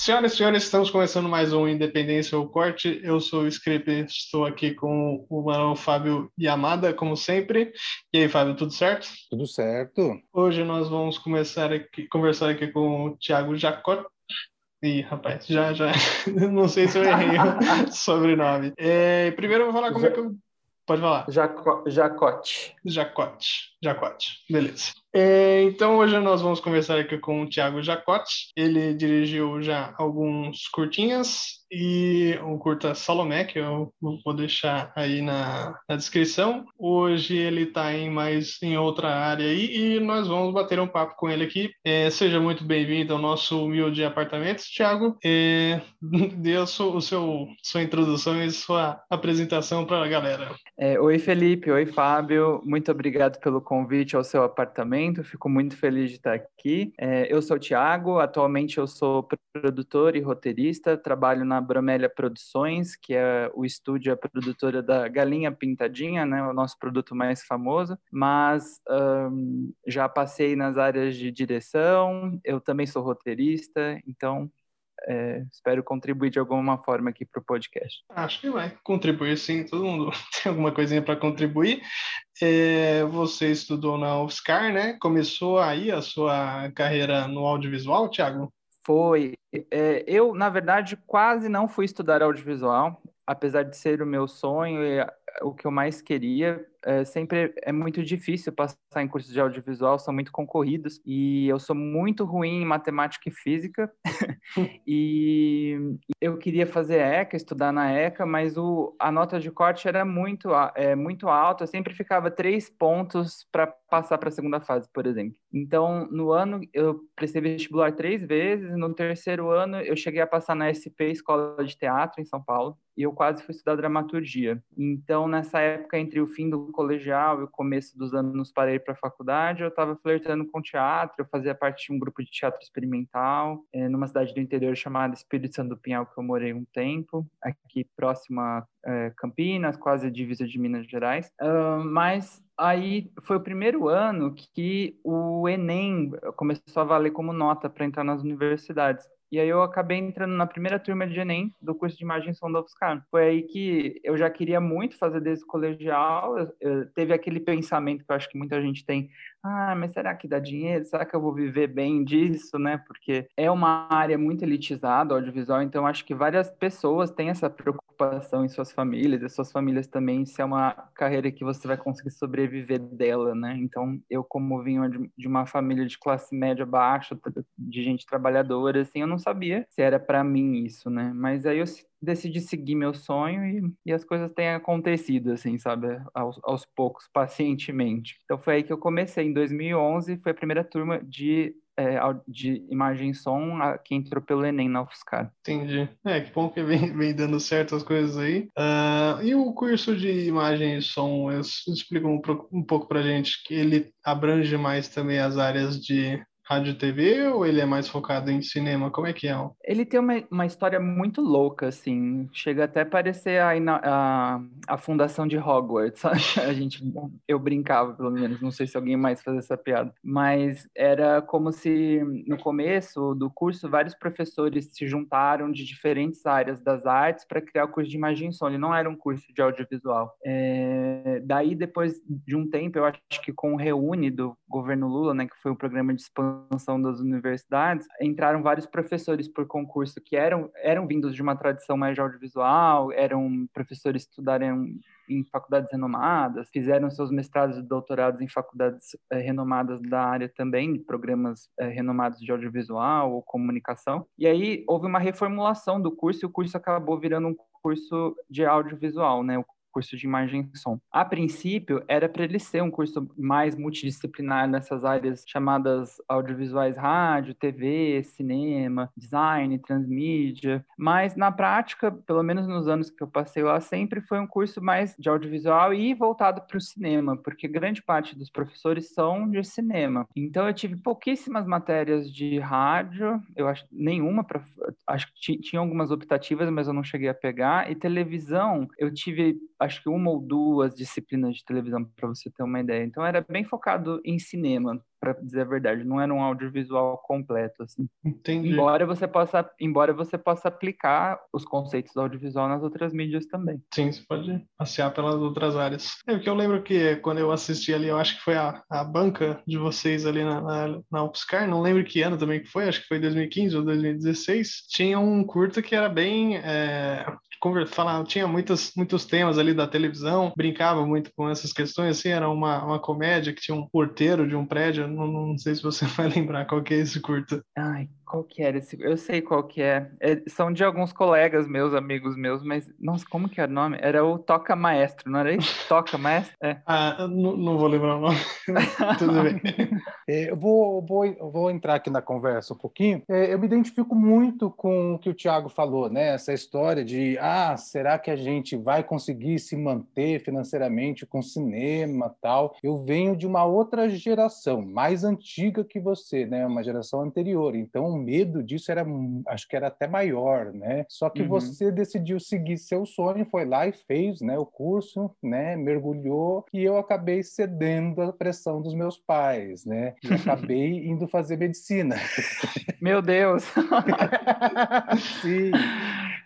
Senhoras e senhores, estamos começando mais um Independência ou Corte. Eu sou o Script, estou aqui com o Marão Fábio Yamada, como sempre. E aí, Fábio, tudo certo? Tudo certo. Hoje nós vamos começar aqui, conversar aqui com o Thiago Jacot. Ih, rapaz, já, já. Não sei se eu errei o sobrenome. É, primeiro eu vou falar como já, é que eu. Pode falar. Jaco, Jacote. Jacote. Jacote. Beleza. É, então hoje nós vamos conversar aqui com o Thiago Jacote. Ele dirigiu já alguns curtinhas e um curta Salomé, que eu vou deixar aí na, na descrição. Hoje ele está em mais em outra área aí e nós vamos bater um papo com ele aqui. É, seja muito bem-vindo ao nosso humilde apartamento, Thiago. É, dê o seu, o seu, sua introdução e sua apresentação para a galera. É, oi, Felipe. Oi, Fábio. Muito obrigado pelo convite ao seu apartamento momento, fico muito feliz de estar aqui. É, eu sou o Tiago, atualmente eu sou produtor e roteirista, trabalho na Bromélia Produções, que é o estúdio, a produtora da Galinha Pintadinha, né, o nosso produto mais famoso, mas um, já passei nas áreas de direção, eu também sou roteirista, então é, espero contribuir de alguma forma aqui para o podcast. Acho que vai contribuir sim, todo mundo tem alguma coisinha para contribuir. É, você estudou na UFSCar, né? Começou aí a sua carreira no audiovisual, Thiago? Foi. É, eu, na verdade, quase não fui estudar audiovisual, apesar de ser o meu sonho e o que eu mais queria é, sempre é muito difícil passar em cursos de audiovisual, são muito concorridos e eu sou muito ruim em matemática e física e eu queria fazer ECA, estudar na ECA, mas o, a nota de corte era muito, é, muito alta, eu sempre ficava três pontos para passar para a segunda fase, por exemplo. Então, no ano, eu prestei vestibular três vezes, no terceiro ano eu cheguei a passar na SP, Escola de Teatro, em São Paulo, e eu quase fui estudar dramaturgia. Então, nessa época, entre o fim do colegial e o começo dos anos para ir para a faculdade, eu estava flertando com teatro, eu fazia parte de um grupo de teatro experimental é, numa cidade do interior chamada Espírito Santo do Pinhal, que eu morei um tempo, aqui próximo a é, Campinas, quase a divisa de Minas Gerais. Uh, mas aí foi o primeiro ano que o Enem começou a valer como nota para entrar nas universidades. E aí eu acabei entrando na primeira turma de Enem do curso de imagem som da UFSCar. Foi aí que eu já queria muito fazer desde colegial. Eu, eu, teve aquele pensamento que eu acho que muita gente tem, ah, mas será que dá dinheiro? Será que eu vou viver bem disso, né? Porque é uma área muito elitizada, audiovisual, então acho que várias pessoas têm essa preocupação em suas famílias, e suas famílias também, se é uma carreira que você vai conseguir sobreviver dela, né? Então, eu como vinha de uma família de classe média baixa, de gente trabalhadora, assim, eu não sabia se era para mim isso, né? Mas aí eu decidi seguir meu sonho e, e as coisas têm acontecido, assim, sabe? Aos, aos, poucos, pacientemente. Então foi aí que eu comecei. Em 2011, foi a primeira turma de, é, de imagem e som que entrou pelo Enem na UFSCar. Entendi. É, que bom que vem, vem dando certo as coisas aí. Uh, e o curso de imagem e som, explica um, um pouco pra gente que ele abrange mais também as áreas de rádio e TV ou ele é mais focado em cinema? Como é que é? Ele tem uma, uma história muito louca, assim. Chega até a parecer a, a, a fundação de Hogwarts. a gente, eu brincava, pelo menos. Não sei se alguém mais faz essa piada. Mas era como se, no começo do curso, vários professores se juntaram de diferentes áreas das artes para criar o curso de imagem e som. Ele não era um curso de audiovisual. É, daí, depois de um tempo, eu acho que com o Reúne do governo Lula, né, que foi um programa de expansão expansão das universidades, entraram vários professores por concurso que eram, eram vindos de uma tradição mais audiovisual, eram professores que estudaram em faculdades renomadas, fizeram seus mestrados e doutorados em faculdades é, renomadas da área também, programas é, renomados de audiovisual ou comunicação. E aí houve uma reformulação do curso e o curso acabou virando um curso de audiovisual, né? O curso de imagem e som. A princípio, era para ele ser um curso mais multidisciplinar nessas áreas chamadas audiovisuais rádio, TV, cinema, design, transmídia, mas na prática, pelo menos nos anos que eu passei lá, sempre foi um curso mais de audiovisual e voltado para o cinema, porque grande parte dos professores são de cinema. Então eu tive pouquíssimas matérias de rádio, eu acho nenhuma, pra, acho que tinha algumas optativas, mas eu não cheguei a pegar, e televisão, eu tive acho que uma ou duas disciplinas de televisão, para você ter uma ideia. Então era bem focado em cinema. Para dizer a verdade, não era um audiovisual completo assim. Entendi. Embora você possa, embora você possa aplicar os conceitos do audiovisual nas outras mídias também. Sim, você pode passear pelas outras áreas. É porque eu lembro que quando eu assisti ali, eu acho que foi a, a banca de vocês ali na, na, na UPSCar, não lembro que ano também que foi, acho que foi 2015 ou 2016, tinha um curta que era bem é, falar, tinha muitos, muitos temas ali da televisão, brincava muito com essas questões, assim, era uma, uma comédia que tinha um porteiro de um prédio, não, não sei se você vai lembrar qual que é esse curta. Ai, qual que era esse? Eu sei qual que é. é. São de alguns colegas meus, amigos meus, mas, nossa, como que era o nome? Era o Toca Maestro, não era isso? Toca Maestro? É. Ah, não, não vou lembrar o nome. Tudo bem. É, eu vou, vou, vou entrar aqui na conversa um pouquinho. É, eu me identifico muito com o que o Tiago falou, né? Essa história de, ah, será que a gente vai conseguir se manter financeiramente com cinema tal? Eu venho de uma outra geração, mais antiga que você, né? Uma geração anterior. Então, o medo disso era, acho que era até maior, né? Só que uhum. você decidiu seguir seu sonho, foi lá e fez, né? O curso, né? Mergulhou e eu acabei cedendo à pressão dos meus pais, né? E acabei indo fazer medicina. Meu Deus! Sim.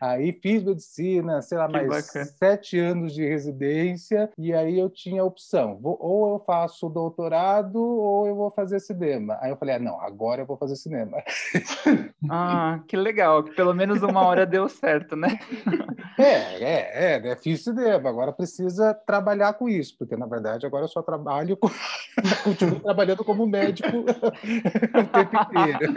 Aí fiz medicina, sei lá, que mais bacana. sete anos de residência, e aí eu tinha a opção: vou, ou eu faço doutorado ou eu vou fazer cinema. Aí eu falei: ah, não, agora eu vou fazer cinema. Ah, que legal, que pelo menos uma hora deu certo, né? É, é, é, né? fiz cinema, agora precisa trabalhar com isso, porque na verdade agora eu só trabalho, com... continuo trabalhando como médico o tempo inteiro.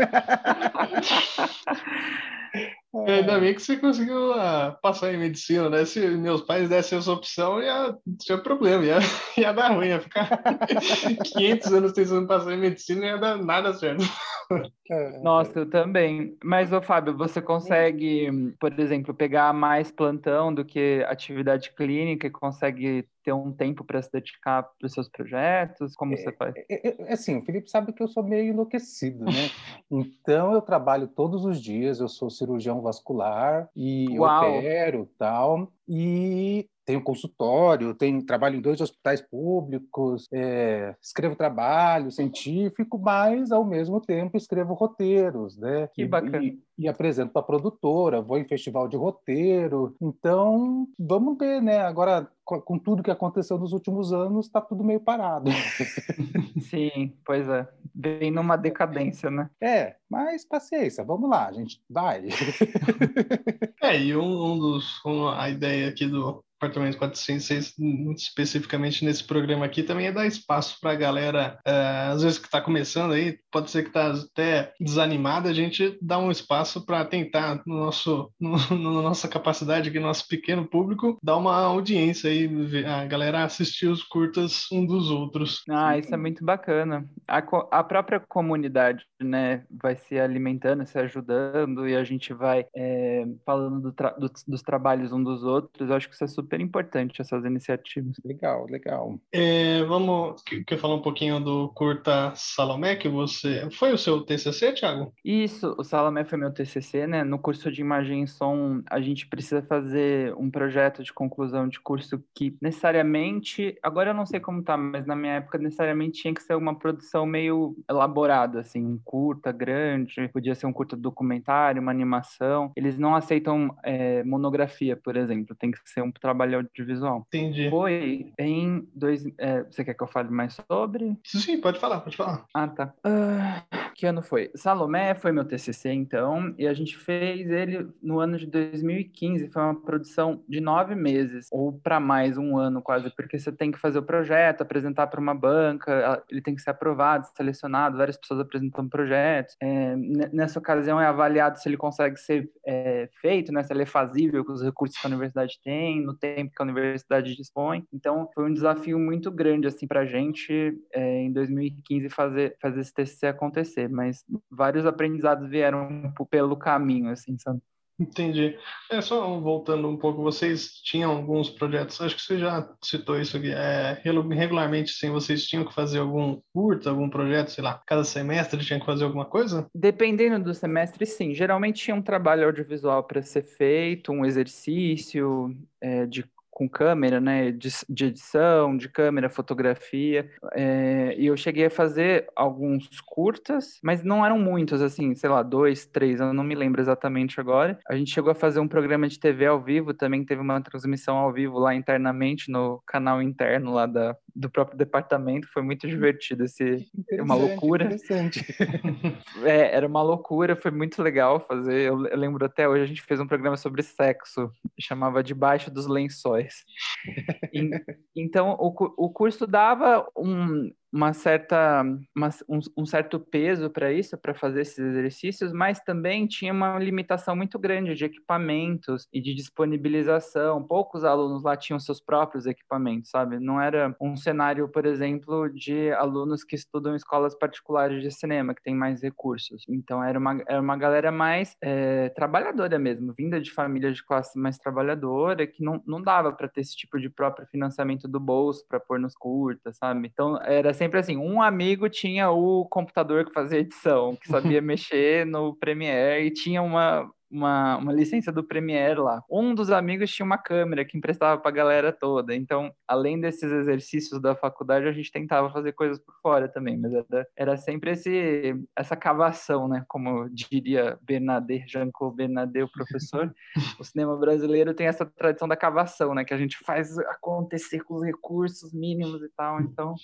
É. Ainda bem que você conseguiu uh, passar em medicina, né? Se meus pais dessem essa opção, ia ter problema, ia, ia dar ruim, ia ficar 500 anos tentando passar em medicina e ia dar nada certo. É. Nossa, eu também. Mas, ô Fábio, você consegue, por exemplo, pegar mais plantão do que atividade clínica e consegue ter um tempo para se dedicar para os seus projetos? Como é, você faz? É, é, é, assim, o Felipe sabe que eu sou meio enlouquecido, né? então, eu trabalho todos os dias, eu sou cirurgião vascular e Uau. opero tal. E tenho consultório, tenho trabalho em dois hospitais públicos, é, escrevo trabalho científico, mas ao mesmo tempo escrevo roteiros, né? Que bacana. E, e apresento para a produtora, vou em festival de roteiro. Então, vamos ver, né? Agora, com tudo que aconteceu nos últimos anos, está tudo meio parado. Sim, pois é. Bem numa decadência, né? É, mas paciência, vamos lá, a gente vai. é, e um, um dos. Um, a ideia aqui do, Apartamento 406, especificamente nesse programa aqui, também é dar espaço para a galera, é, às vezes que está começando aí, pode ser que está até desanimada, a gente dá um espaço para tentar, no nosso, no, no, nossa capacidade aqui, nosso pequeno público, dar uma audiência aí, a galera assistir os curtas um dos outros. Ah, isso é muito bacana. A, a própria comunidade, né, vai se alimentando, se ajudando, e a gente vai é, falando do tra do, dos trabalhos um dos outros, eu acho que isso é super super importante essas iniciativas. Legal, legal. É, vamos que falar um pouquinho do Curta Salomé, que você. Foi o seu TCC, Thiago? Isso, o Salomé foi meu TCC, né? No curso de imagem e som, a gente precisa fazer um projeto de conclusão de curso que necessariamente. Agora eu não sei como tá, mas na minha época necessariamente tinha que ser uma produção meio elaborada, assim, curta, grande, podia ser um curta documentário, uma animação. Eles não aceitam é, monografia, por exemplo, tem que ser um trabalho trabalho audiovisual. Entendi. Foi em dois. É, você quer que eu fale mais sobre? Sim, pode falar, pode falar. Ah, tá. Uh, que ano foi? Salomé foi meu TCC, então, e a gente fez ele no ano de 2015. Foi uma produção de nove meses, ou para mais, um ano quase, porque você tem que fazer o projeto, apresentar para uma banca, ele tem que ser aprovado, selecionado, várias pessoas apresentam projetos. É, nessa ocasião é avaliado se ele consegue ser é, feito, né, se ele é fazível com os recursos que a universidade tem, no tempo que a universidade dispõe. Então, foi um desafio muito grande, assim, para a gente, é, em 2015, fazer, fazer esse TCC acontecer. Mas vários aprendizados vieram pelo caminho, assim, sabe? Entendi. É só voltando um pouco, vocês tinham alguns projetos, acho que você já citou isso aqui, é, regularmente sim, vocês tinham que fazer algum curto, algum projeto, sei lá, cada semestre tinha que fazer alguma coisa? Dependendo do semestre, sim. Geralmente tinha um trabalho audiovisual para ser feito, um exercício é, de com câmera, né? De, de edição, de câmera, fotografia. É, e eu cheguei a fazer alguns curtas, mas não eram muitos, assim, sei lá, dois, três, eu não me lembro exatamente agora. A gente chegou a fazer um programa de TV ao vivo, também teve uma transmissão ao vivo lá internamente no canal interno lá da, do próprio departamento. Foi muito divertido esse, uma loucura. Interessante. é, era uma loucura, foi muito legal fazer. Eu, eu lembro até hoje a gente fez um programa sobre sexo, chamava Debaixo dos Lençóis. e, então o, o curso dava um, uma certa, uma, um, um, certo peso para isso, para fazer esses exercícios, mas também tinha uma limitação muito grande de equipamentos e de disponibilização. Poucos alunos lá tinham seus próprios equipamentos, sabe? Não era um cenário, por exemplo, de alunos que estudam em escolas particulares de cinema, que tem mais recursos. Então, era uma, era uma galera mais é, trabalhadora mesmo, vinda de famílias de classe mais trabalhadora, que não, não dava para ter esse tipo de próprio financiamento do bolso para pôr nos curtas, sabe? Então, era sempre assim, um amigo tinha o computador que fazia edição, que sabia mexer no Premiere e tinha uma, uma, uma licença do Premiere lá. Um dos amigos tinha uma câmera que emprestava para a galera toda. Então, além desses exercícios da faculdade, a gente tentava fazer coisas por fora também. Mas era, era sempre esse, essa cavação, né? Como diria Bernadette, Jean-Claude Bernadette, o professor. o cinema brasileiro tem essa tradição da cavação, né? Que a gente faz acontecer com os recursos mínimos e tal. Então,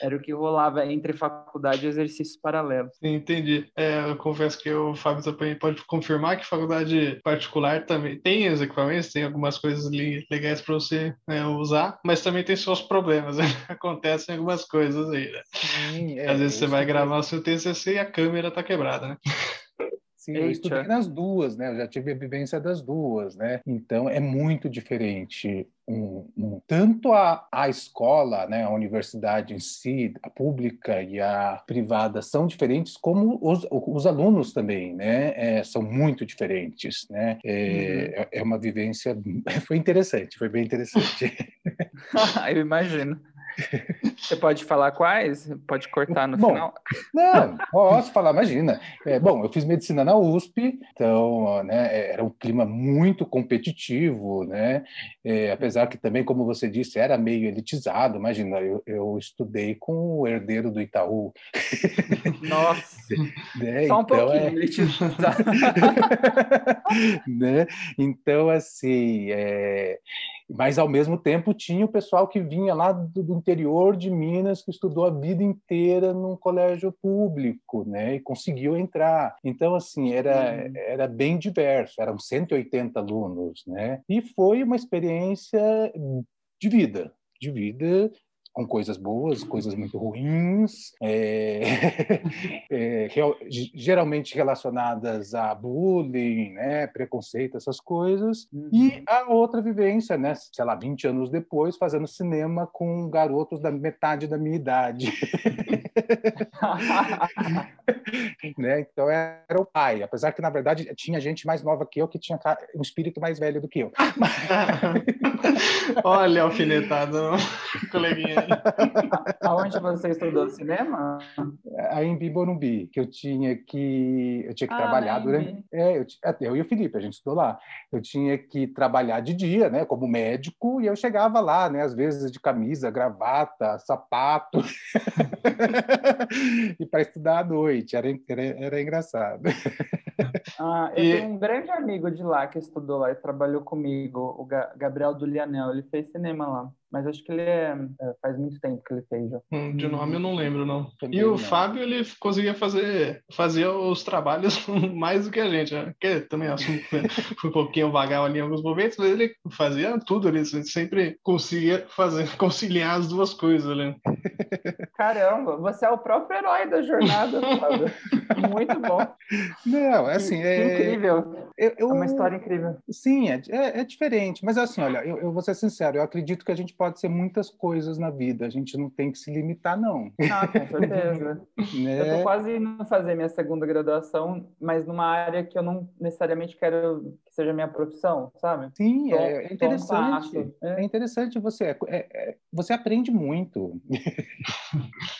era o que rolava entre faculdade e exercícios paralelos. Entendi. É, eu confesso que o Fábio também pode confirmar que faculdade particular também tem os equipamentos, tem algumas coisas legais para você né, usar, mas também tem seus problemas. Né? Acontecem algumas coisas aí, né? Sim, é, Às vezes você vai gravar o seu TCC e a câmera tá quebrada, né? Sim, eu estudei nas duas, né? Eu já tive a vivência das duas, né? Então é muito diferente um, um, tanto a, a escola, né, a universidade em si, a pública e a privada são diferentes, como os, os alunos também, né, é, são muito diferentes, né. É, uhum. é, é uma vivência, foi interessante, foi bem interessante. eu imagino. Você pode falar quais? Pode cortar no bom, final? Não, posso falar, imagina. É, bom, eu fiz medicina na USP, então né, era um clima muito competitivo, né? É, apesar que também, como você disse, era meio elitizado. Imagina, eu, eu estudei com o herdeiro do Itaú. Nossa! né? Só um então, pouquinho é... elitizado. né? Então, assim, é mas ao mesmo tempo tinha o pessoal que vinha lá do, do, interior de Minas que estudou a vida inteira num colégio público, né, e conseguiu entrar. Então assim era era bem diverso, eram 180 alunos, né, e foi uma experiência de vida, de vida com coisas boas, coisas muito ruins, é, é, geralmente relacionadas a bullying, né, preconceito, essas coisas. Uhum. E a outra vivência, né, sei lá, 20 anos depois, fazendo cinema com garotos da metade da minha idade. né? Então era o pai, apesar que na verdade tinha gente mais nova que eu que tinha um espírito mais velho do que eu. Olha, alfinetado, coleguinha. Aonde você estudou cinema? Aí em Bimborumbi, que eu tinha que eu tinha que ah, trabalhar durante. É, eu, eu e o Felipe, a gente estudou lá. Eu tinha que trabalhar de dia, né, como médico, e eu chegava lá, né, às vezes de camisa, gravata, sapato, e para estudar à noite. Era, era, era engraçado. Ah, eu e... tenho um grande amigo de lá que estudou lá e trabalhou comigo, o Gabriel do Lianel. Ele fez cinema lá. Mas acho que ele é, é, faz muito tempo que ele fez já. Hum, de nome eu não lembro, não. Também e o não. Fábio, ele conseguia fazer, fazia os trabalhos mais do que a gente, né? Que também acho um pouquinho vagal ali em alguns momentos, mas ele fazia tudo ali, sempre conseguia fazer, conciliar as duas coisas ali. Caramba, você é o próprio herói da jornada, Fábio. Muito bom. Não, é assim... É... Incrível. Eu, eu... É uma história incrível. Sim, é, é, é diferente, mas assim, olha, eu, eu vou ser sincero, eu acredito que a gente pode pode ser muitas coisas na vida, a gente não tem que se limitar, não. Ah, com certeza. né? Eu estou quase indo fazer minha segunda graduação, mas numa área que eu não necessariamente quero que seja minha profissão, sabe? Sim, tô, é, interessante. É. é. interessante você. É, é, você aprende muito.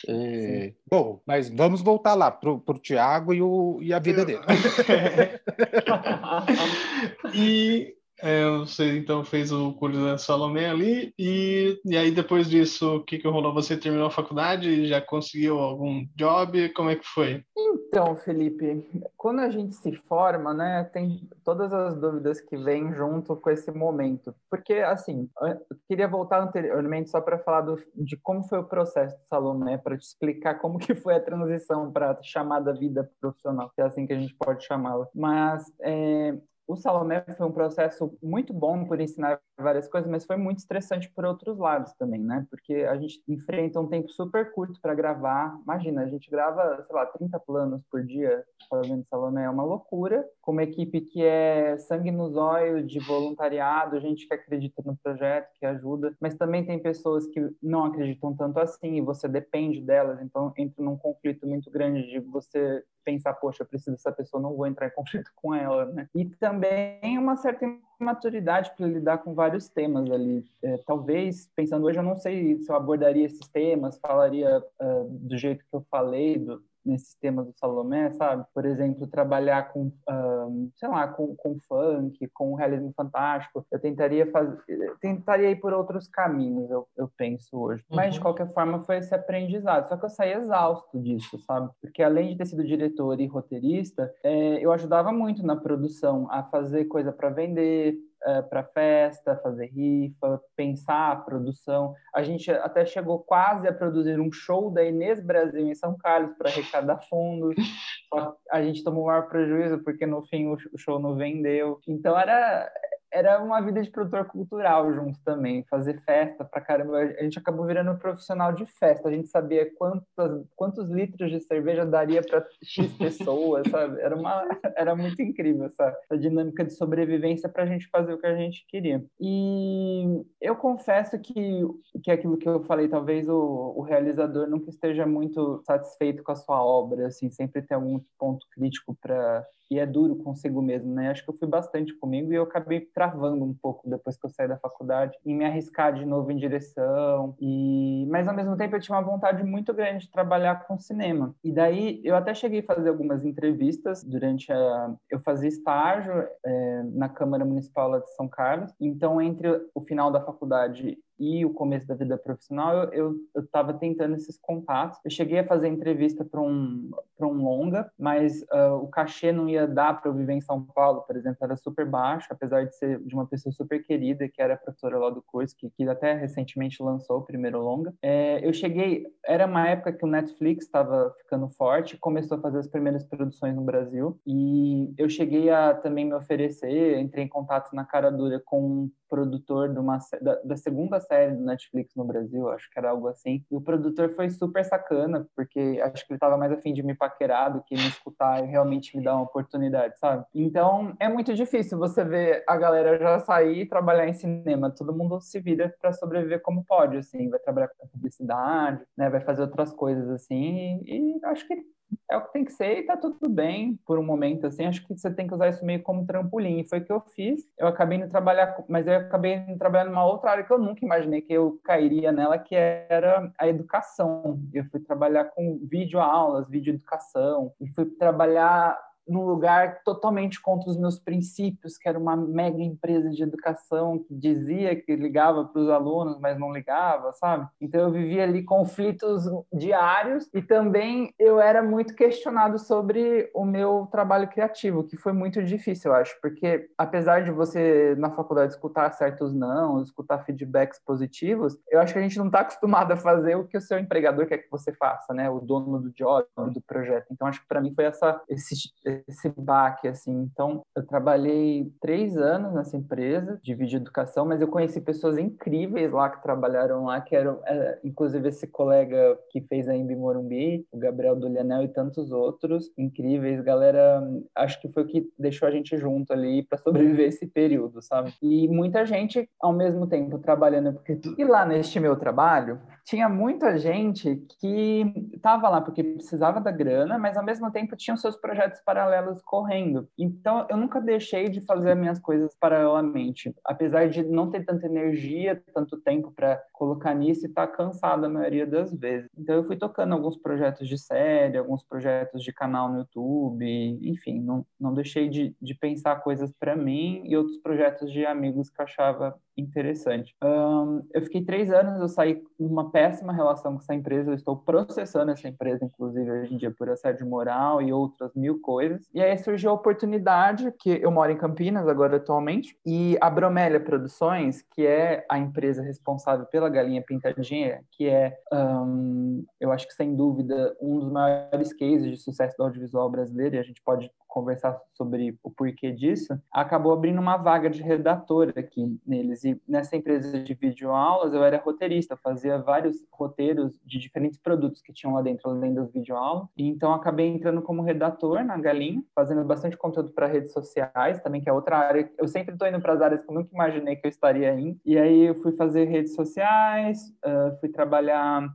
É, bom, mas vamos voltar lá para o Tiago e, o, e a vida dele. e É, você então fez o curso da Salomé ali, e, e aí depois disso, o que, que rolou? Você terminou a faculdade, já conseguiu algum job? Como é que foi? Então, Felipe, quando a gente se forma, né, tem todas as dúvidas que vêm junto com esse momento. Porque, assim, eu queria voltar anteriormente só para falar do, de como foi o processo de Salomé, para te explicar como que foi a transição para a chamada vida profissional, que é assim que a gente pode chamá-la. Mas é, o Salomé foi um processo muito bom por ensinar várias coisas, mas foi muito estressante por outros lados também, né? Porque a gente enfrenta um tempo super curto para gravar. Imagina, a gente grava, sei lá, 30 planos por dia fazendo Salomé, é uma loucura. Com uma equipe que é sangue nos olhos, de voluntariado, gente que acredita no projeto, que ajuda, mas também tem pessoas que não acreditam tanto assim e você depende delas, então entra num conflito muito grande de você pensar, poxa, eu preciso dessa pessoa, não vou entrar em conflito com ela, né? E também uma certa maturidade para lidar com vários temas ali. É, talvez, pensando hoje, eu não sei se eu abordaria esses temas, falaria uh, do jeito que eu falei, do, nesses temas do Salomé, sabe? Por exemplo, trabalhar com, um, sei lá, com, com funk, com realismo fantástico. Eu tentaria fazer, tentaria ir por outros caminhos, eu, eu penso hoje. Uhum. Mas, de qualquer forma, foi esse aprendizado. Só que eu saí exausto disso, sabe? Porque, além de ter sido diretor e roteirista, é, eu ajudava muito na produção, a fazer coisa para vender, uh, é, para festa, fazer rifa, pensar a produção. A gente até chegou quase a produzir um show da Inês Brasil em São Carlos para arrecadar fundos. Só a gente tomou o maior prejuízo porque no fim o show não vendeu. Então era era uma vida de produtor cultural junto também, fazer festa pra caramba. A gente acabou virando profissional de festa. A gente sabia quantos, quantos litros de cerveja daria para X pessoas, sabe? Era, uma, era muito incrível essa, essa dinâmica de sobrevivência para a gente fazer o que a gente queria. E eu confesso que, que aquilo que eu falei, talvez o, o realizador nunca esteja muito satisfeito com a sua obra, assim, sempre tem algum ponto crítico para e é duro consigo mesmo, né? Acho que eu fui bastante comigo e eu acabei travando um pouco depois que eu saí da faculdade em me arriscar de novo em direção. E mas ao mesmo tempo eu tinha uma vontade muito grande de trabalhar com cinema. E daí eu até cheguei a fazer algumas entrevistas durante a eu fazia estágio é, na Câmara Municipal de São Carlos. Então entre o final da faculdade e o começo da vida profissional, eu estava tentando esses contatos. Eu cheguei a fazer entrevista para um, um longa, mas uh, o cachê não ia dar para eu viver em São Paulo, por exemplo, era super baixo, apesar de ser de uma pessoa super querida, que era professora lá do curso, que, que até recentemente lançou o primeiro longa. É, eu cheguei, era uma época que o Netflix estava ficando forte, começou a fazer as primeiras produções no Brasil, e eu cheguei a também me oferecer, entrei em contato na cara dura com produtor de uma, da, da, segunda série do Netflix no Brasil, acho que era algo assim. E o produtor foi super sacana, porque acho que ele estava mais afim de me paquerar do que me escutar e realmente me dar uma oportunidade, sabe? Então é muito difícil você ver a galera já sair e trabalhar em cinema. Todo mundo se vira para sobreviver como pode, assim, vai trabalhar com publicidade, né? Vai fazer outras coisas assim. E, e acho que é o que tem que ser e tá tudo bem por um momento, assim, acho que você tem que usar isso meio como trampolim, e foi o que eu fiz, eu acabei indo trabalhar, mas eu acabei indo trabalhar numa outra área que eu nunca imaginei que eu cairia nela, que era a educação, eu fui trabalhar com vídeo aulas, vídeo educação, e fui trabalhar num lugar totalmente contra os meus princípios, que era uma mega empresa de educação que dizia que ligava para os alunos, mas não ligava, sabe? Então eu vivia ali conflitos diários e também eu era muito questionado sobre o meu trabalho criativo, que foi muito difícil, eu acho, porque apesar de você na faculdade escutar certos não, escutar feedbacks positivos, eu acho que a gente não está acostumado a fazer o que o seu empregador quer que você faça, né? O dono do job, do projeto. Então acho que para mim foi essa esse esse baque, assim. Então, eu trabalhei três anos nessa empresa de vídeo educação, mas eu conheci pessoas incríveis lá que trabalharam lá, que eram, é, inclusive, esse colega que fez a Embi Morumbi, o Gabriel Dulianel e tantos outros incríveis. Galera, acho que foi o que deixou a gente junto ali para sobreviver esse período, sabe? E muita gente, ao mesmo tempo, trabalhando. Porque... E lá neste meu trabalho, tinha muita gente que estava lá porque precisava da grana, mas ao mesmo tempo tinham seus projetos paralelos correndo. Então eu nunca deixei de fazer as minhas coisas paralelamente, apesar de não ter tanta energia, tanto tempo para colocar nisso e estar tá cansado a maioria das vezes. Então eu fui tocando alguns projetos de série, alguns projetos de canal no YouTube, enfim, não, não deixei de, de pensar coisas para mim e outros projetos de amigos que eu achava interessante. Um, eu fiquei três anos, eu saí com uma péssima relação com essa empresa, eu estou processando essa empresa, inclusive, hoje em dia, por assédio moral e outras mil coisas. E aí surgiu a oportunidade, que eu moro em Campinas agora atualmente, e a Bromélia Produções, que é a empresa responsável pela Galinha Pintadinha, que é, um, eu acho que sem dúvida, um dos maiores cases de sucesso do audiovisual brasileiro, e a gente pode conversar sobre o porquê disso, acabou abrindo uma vaga de redator aqui neles. E nessa empresa de videoaulas eu era roteirista, fazia vários roteiros de diferentes produtos que tinham lá dentro, além das videoaulas. E então acabei entrando como redator na Galinha, fazendo bastante conteúdo para redes sociais, também que é outra área. Eu sempre estou indo para as áreas que eu nunca imaginei que eu estaria indo. E aí eu fui fazer redes sociais, uh, fui trabalhar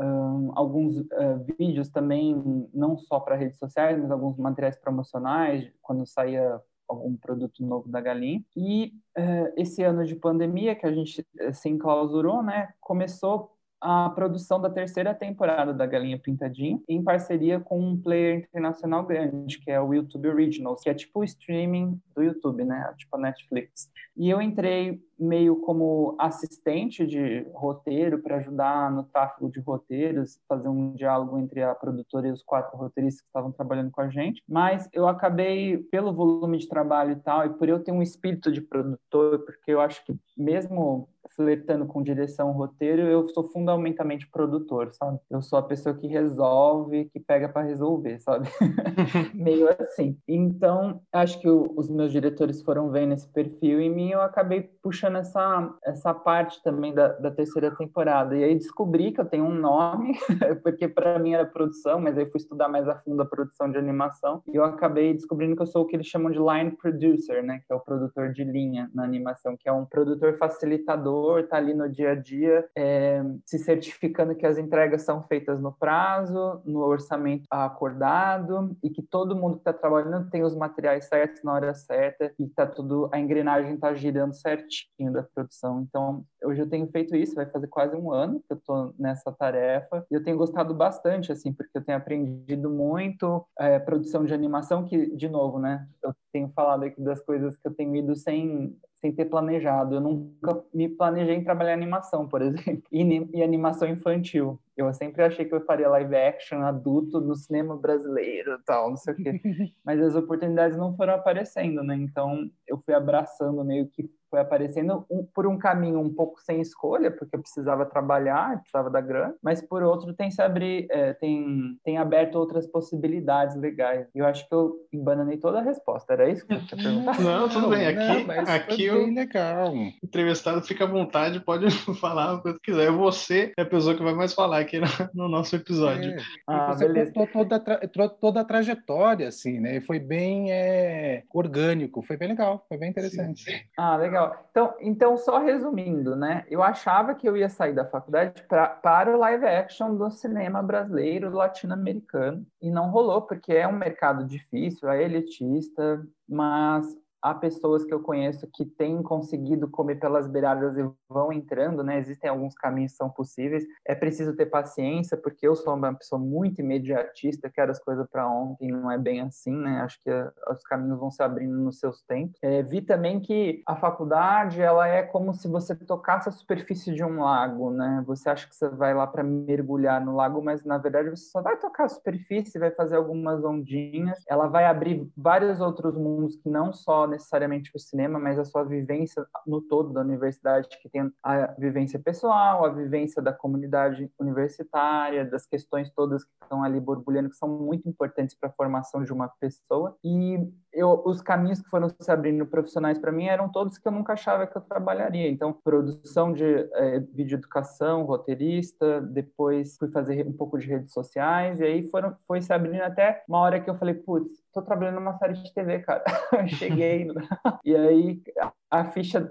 um, alguns uh, vídeos também, não só para redes sociais, mas alguns materiais promocionais, quando saía algum produto novo da Galinha. E uh, esse ano de pandemia, que a gente se enclausurou, né, começou a produção da terceira temporada da Galinha Pintadinha, em parceria com um player internacional grande, que é o YouTube Originals, que é tipo o streaming do YouTube, né? Tipo a Netflix. E eu entrei meio como assistente de roteiro para ajudar no tráfego de roteiros, fazer um diálogo entre a produtora e os quatro roteiristas que estavam trabalhando com a gente. Mas eu acabei, pelo volume de trabalho e tal, e por eu ter um espírito de produtor, porque eu acho que mesmo flertando com direção roteiro, eu sou fundamentalmente produtor, sabe? Eu sou a pessoa que resolve, que pega para resolver, sabe? Meio assim. Então, acho que o, os meus diretores foram vendo esse perfil em mim, eu acabei puxando essa, essa parte também da, da terceira temporada. E aí descobri que eu tenho um nome, porque para mim era produção, mas aí fui estudar mais a fundo a produção de animação, e eu acabei descobrindo que eu sou o que eles chamam de line producer, né? Que é o produtor de linha na animação, que é um produtor facilitador está ali no dia a dia, é, se certificando que as entregas são feitas no prazo, no orçamento acordado e que todo mundo que está trabalhando tem os materiais certos na hora certa e tá tudo a engrenagem está girando certinho da produção. Então, hoje eu tenho feito isso, vai fazer quase um ano que eu estou nessa tarefa e eu tenho gostado bastante, assim, porque eu tenho aprendido muito é, produção de animação que, de novo, né, eu tenho falado aqui das coisas que eu tenho ido sem sem ter planejado. Eu nunca me planejei em trabalhar animação, por exemplo, e, e animação infantil. Eu sempre achei que eu faria live action adulto no cinema brasileiro tal, não sei o quê. Mas as oportunidades não foram aparecendo, né? Então eu fui abraçando meio que foi aparecendo um, por um caminho um pouco sem escolha, porque eu precisava trabalhar, precisava da grana, mas por outro tem se abrir, é, tem, tem aberto outras possibilidades legais. Eu acho que eu embananei toda a resposta, era isso que eu tinha perguntado? Não, tudo bem, aqui, não, aqui o legal. entrevistado fica à vontade, pode falar o que quiser. Você é a pessoa que vai mais falar aqui no, nosso episódio. É. Ah, você beleza. contou toda, a toda a trajetória, assim, né? Foi bem é, orgânico, foi bem legal, foi bem interessante. Sim, sim. Ah, legal legal. Então, então, só resumindo, né? Eu achava que eu ia sair da faculdade pra, para o live action do cinema brasileiro, latino-americano, e não rolou, porque é um mercado difícil, é elitista, mas há pessoas que eu conheço que têm conseguido comer pelas beiradas e vão entrando, né? Existem alguns caminhos que são possíveis. É preciso ter paciência, porque eu sou uma pessoa muito imediatista, quero as coisas para ontem, não é bem assim, né? Acho que os caminhos vão se abrindo nos seus tempos. É, vi também que a faculdade, ela é como se você tocasse a superfície de um lago, né? Você acha que você vai lá para mergulhar no lago, mas na verdade você só vai tocar a superfície, vai fazer algumas ondinhas. Ela vai abrir vários outros mundos que não só necessariamente o cinema, mas a sua vivência no todo da universidade, que tem a vivência pessoal, a vivência da comunidade universitária, das questões todas que estão ali borbulhando, que são muito importantes para a formação de uma pessoa. E eu, os caminhos que foram se abrindo profissionais para mim eram todos que eu nunca achava que eu trabalharia. Então, produção de é, vídeo educação, roteirista, depois fui fazer um pouco de redes sociais, e aí foram, foi se abrindo até uma hora que eu falei, putz, tô trabalhando numa série de TV, cara. Cheguei. e aí a ficha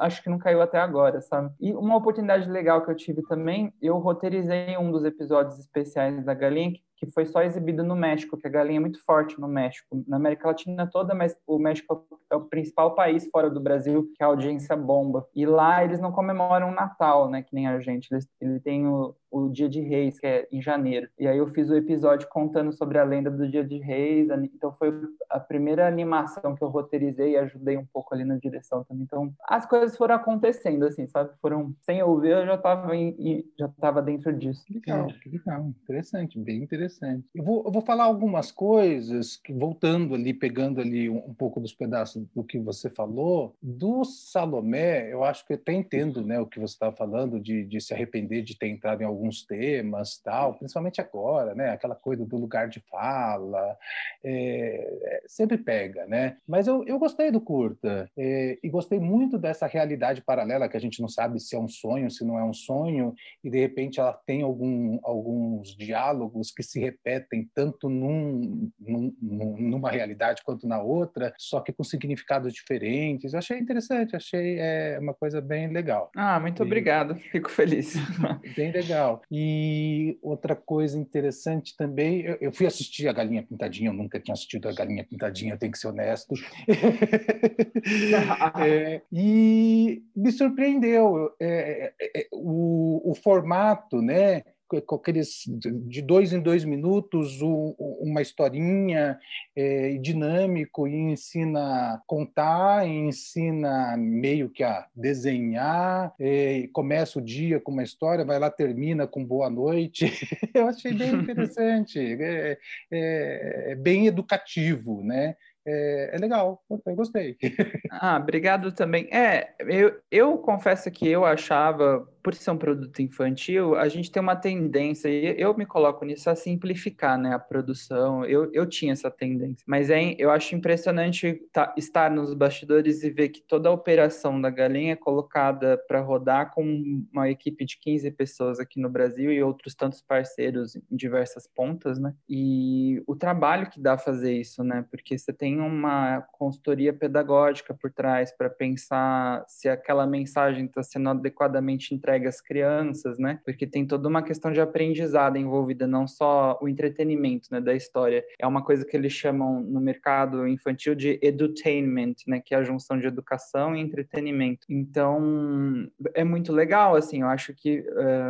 acho que não caiu até agora, sabe? E uma oportunidade legal que eu tive também, eu roteirizei um dos episódios especiais da Galinha, que foi só exibido no México, que a galinha é muito forte no México, na América Latina toda, mas o México é o principal país fora do Brasil que a audiência bomba. E lá eles não comemoram o Natal, né, que nem a gente. Eles, ele tem o, o Dia de Reis, que é em janeiro. E aí eu fiz o episódio contando sobre a lenda do Dia de Reis. Então foi a primeira animação que eu roteirizei e ajudei um pouco ali na direção também. Então as coisas foram acontecendo assim, sabe? Foram sem eu eu já estava já estava dentro disso. Legal, legal, interessante, bem interessante. Eu vou, eu vou falar algumas coisas que voltando ali, pegando ali um, um pouco dos pedaços do que você falou do Salomé. Eu acho que eu até entendo, né, o que você estava falando de, de se arrepender de ter entrado em algum alguns temas, tal, principalmente agora, né? Aquela coisa do lugar de fala, é, sempre pega, né? Mas eu, eu gostei do curta é, e gostei muito dessa realidade paralela que a gente não sabe se é um sonho, se não é um sonho, e de repente ela tem algum, alguns diálogos que se repetem tanto num, num, numa realidade quanto na outra, só que com significados diferentes. Eu achei interessante, achei é, uma coisa bem legal. Ah, muito e... obrigado, fico feliz. Bem legal legal. E outra coisa interessante também, eu, eu, fui assistir a Galinha Pintadinha, eu nunca tinha assistido a Galinha Pintadinha, eu tenho que ser honesto. é, e me surpreendeu é, é, é, o, o formato, né? Aqueles de dois em dois minutos uma historinha é, dinâmico e ensina a contar, ensina meio que a desenhar, é, começa o dia com uma história, vai lá termina com boa noite. Eu achei bem interessante, é, é, é bem educativo, né? é, é, legal, eu gostei. Ah, obrigado também. É, eu, eu confesso que eu achava, por ser um produto infantil, a gente tem uma tendência, e eu me coloco nisso, a simplificar né, a produção. Eu, eu tinha essa tendência. Mas é, eu acho impressionante tá, estar nos bastidores e ver que toda a operação da galinha é colocada para rodar com uma equipe de 15 pessoas aqui no Brasil e outros tantos parceiros em diversas pontas, né? E o trabalho que dá fazer isso, né? Porque você tem uma consultoria pedagógica por trás para pensar se aquela mensagem está sendo adequadamente entregue às crianças, né? Porque tem toda uma questão de aprendizado envolvida, não só o entretenimento, né, da história. É uma coisa que eles chamam no mercado infantil de edutainment, né, que é a junção de educação e entretenimento. Então, é muito legal, assim, eu acho que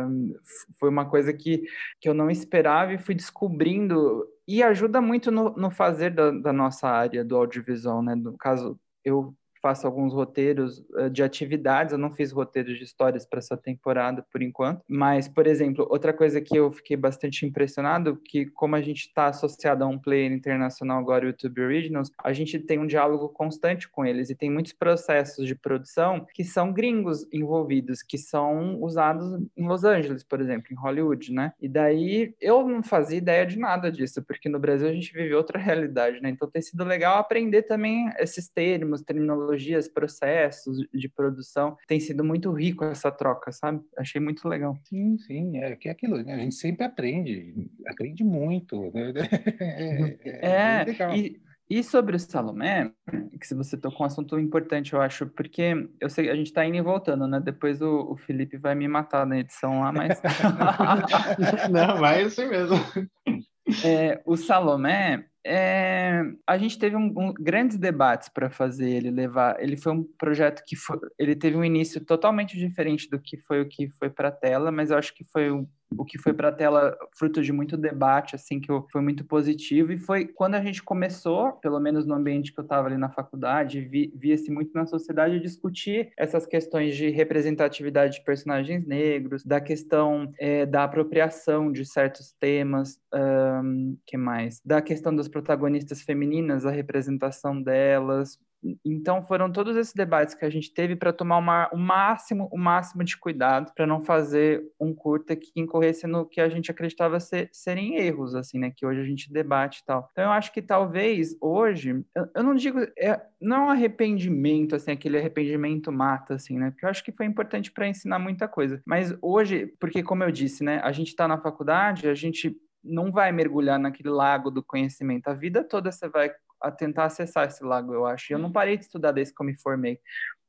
um, foi uma coisa que, que eu não esperava e fui descobrindo e ajuda muito no, no fazer da, da, nossa área do audiovisual, né? No caso, eu faço alguns roteiros uh, de atividades, eu não fiz roteiros de histórias para essa temporada por enquanto, mas, por exemplo, outra coisa que eu fiquei bastante impressionado, que como a gente está associado a um player internacional agora, o YouTube Originals, a gente tem um diálogo constante com eles e tem muitos processos de produção que são gringos envolvidos, que são usados em Los Angeles, por exemplo, em Hollywood, né? E daí eu não fazia ideia de nada disso, porque no Brasil a gente vive outra realidade, né? Então tem sido legal aprender também esses termos, terminologia tecnologias, processos de produção. Tem sido muito rico essa troca, sabe? Achei muito legal. Sim, sim, é que é aquilo, né? a gente sempre aprende, aprende muito. Né? É, é, é e, e sobre o Salomé, que se você tocou um assunto importante, eu acho, porque eu sei a gente está indo e voltando, né? Depois o, o, Felipe vai me matar na edição lá, mas. Não, vai assim mesmo. É, o Salomé, é, a gente teve um, um, grandes debates para fazer ele levar. Ele foi um projeto que foi, ele teve um início totalmente diferente do que foi o que foi para a tela, mas eu acho que foi um, o que foi para a tela fruto de muito debate, assim, que foi muito positivo. E foi quando a gente começou, pelo menos no ambiente que eu estava ali na faculdade, via-se muito na sociedade discutir essas questões de representatividade de personagens negros, da questão é, da apropriação de certos temas, um, que mais? Da questão das protagonistas femininas, a representação delas, Então foram todos esses debates que a gente teve para tomar uma, o máximo, o máximo de cuidado para não fazer um curta que incorresse no que a gente acreditava ser, serem erros, assim, né? Que hoje a gente debate e tal. Então eu acho que talvez hoje, eu, eu não digo, é, não é um arrependimento, assim, aquele arrependimento mata, assim, né? Porque eu acho que foi importante para ensinar muita coisa. Mas hoje, porque como eu disse, né? A gente está na faculdade, a gente não vai mergulhar naquele lago do conhecimento. A vida toda você vai a tentar acessar esse lago, eu acho. E eu não parei de estudar desde que eu me formei.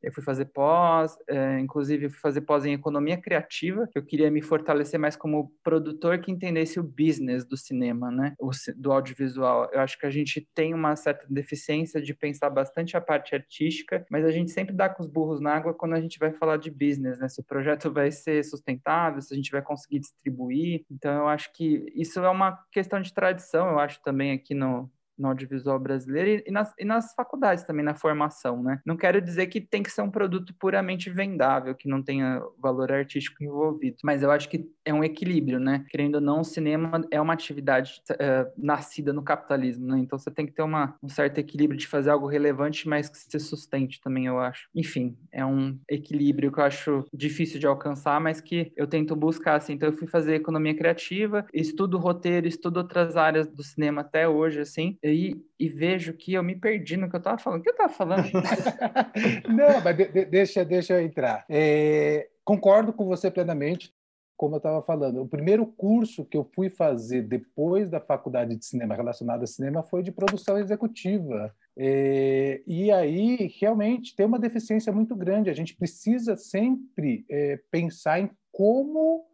Eu fui fazer pós, é, inclusive fui fazer pós em economia criativa, que eu queria me fortalecer mais como produtor que entendesse o business do cinema, né? O, do audiovisual. Eu acho que a gente tem uma certa deficiência de pensar bastante a parte artística, mas a gente sempre dá com os burros na água quando a gente vai falar de business, né? Se o projeto vai ser sustentável, se a gente vai conseguir distribuir. Então, eu acho que isso é uma questão de tradição, eu acho também aqui no, no audiovisual brasileiro e, nas, e nas faculdades também, na formação, né? Não quero dizer que tem que ser um produto puramente vendável, que não tenha valor artístico envolvido, mas eu acho que é um equilíbrio, né? Querendo ou não, o cinema é uma atividade é, nascida no capitalismo, né? Então você tem que ter uma, um certo equilíbrio de fazer algo relevante, mas que se sustente também, eu acho. Enfim, é um equilíbrio que eu acho difícil de alcançar, mas que eu tento buscar, assim. Então eu fui fazer economia criativa, estudo roteiro, estudo outras áreas do cinema até hoje, assim, e, e vejo que eu me perdi no que eu estava falando. O que eu estava falando? Não, mas de, de, deixa, deixa eu entrar. É, concordo com você plenamente. Como eu estava falando, o primeiro curso que eu fui fazer depois da faculdade de cinema relacionado a cinema foi de produção executiva. É, e aí, realmente, tem uma deficiência muito grande. A gente precisa sempre é, pensar em como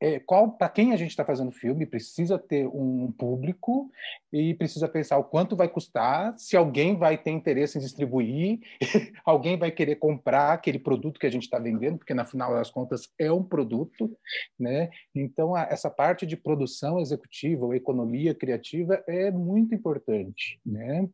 é, qual para quem a gente está fazendo filme precisa ter um público e precisa pensar o quanto vai custar, se alguém vai ter interesse em distribuir, alguém vai querer comprar aquele produto que a gente está vendendo, porque na final das contas é um produto, né? Então a, essa parte de produção executiva ou economia criativa é muito importante, né?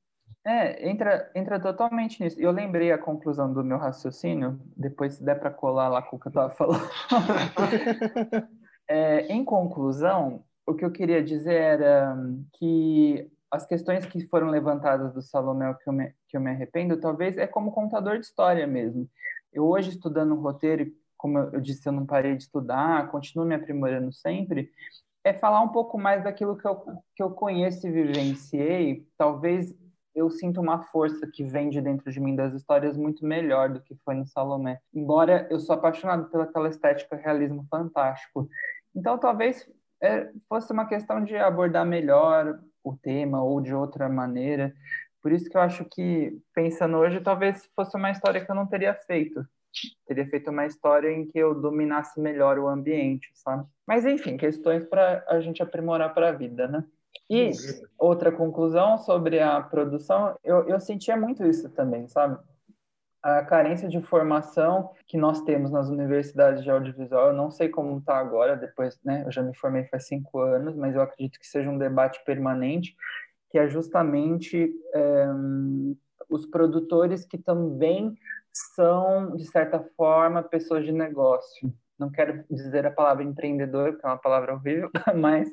É, entra, entra totalmente nisso. Eu lembrei a conclusão do meu raciocínio, depois se der para colar lá com o que eu estava falando. É, em conclusão, o que eu queria dizer era que as questões que foram levantadas do Salomé que eu me, que eu me arrependo, talvez é como contador de história mesmo. Eu hoje estudando roteiro, como eu disse, eu não parei de estudar, continuo me aprimorando sempre, é falar um pouco mais daquilo que eu, que eu conheço e vivenciei, talvez eu sinto uma força que vem de dentro de mim das histórias muito melhor do que foi no Salomé. Embora eu sou apaixonado pelaquela estética realismo fantástico. Então, talvez é, fosse uma questão de abordar melhor o tema ou de outra maneira. Por isso que eu acho que, pensando hoje, talvez fosse uma história que eu não teria feito. Teria feito uma história em que eu dominasse melhor o ambiente, sabe? Mas, enfim, questões para a gente aprimorar para a vida, né? E outra conclusão sobre a produção, eu, eu sentia muito isso também, sabe? A carência de formação que nós temos nas universidades de audiovisual, eu não sei como está agora, depois, né? Eu já me formei faz cinco anos, mas eu acredito que seja um debate permanente, que é justamente é, os produtores que também são, de certa forma, pessoas de negócio não quero dizer a palavra empreendedor, porque é uma palavra horrível, mas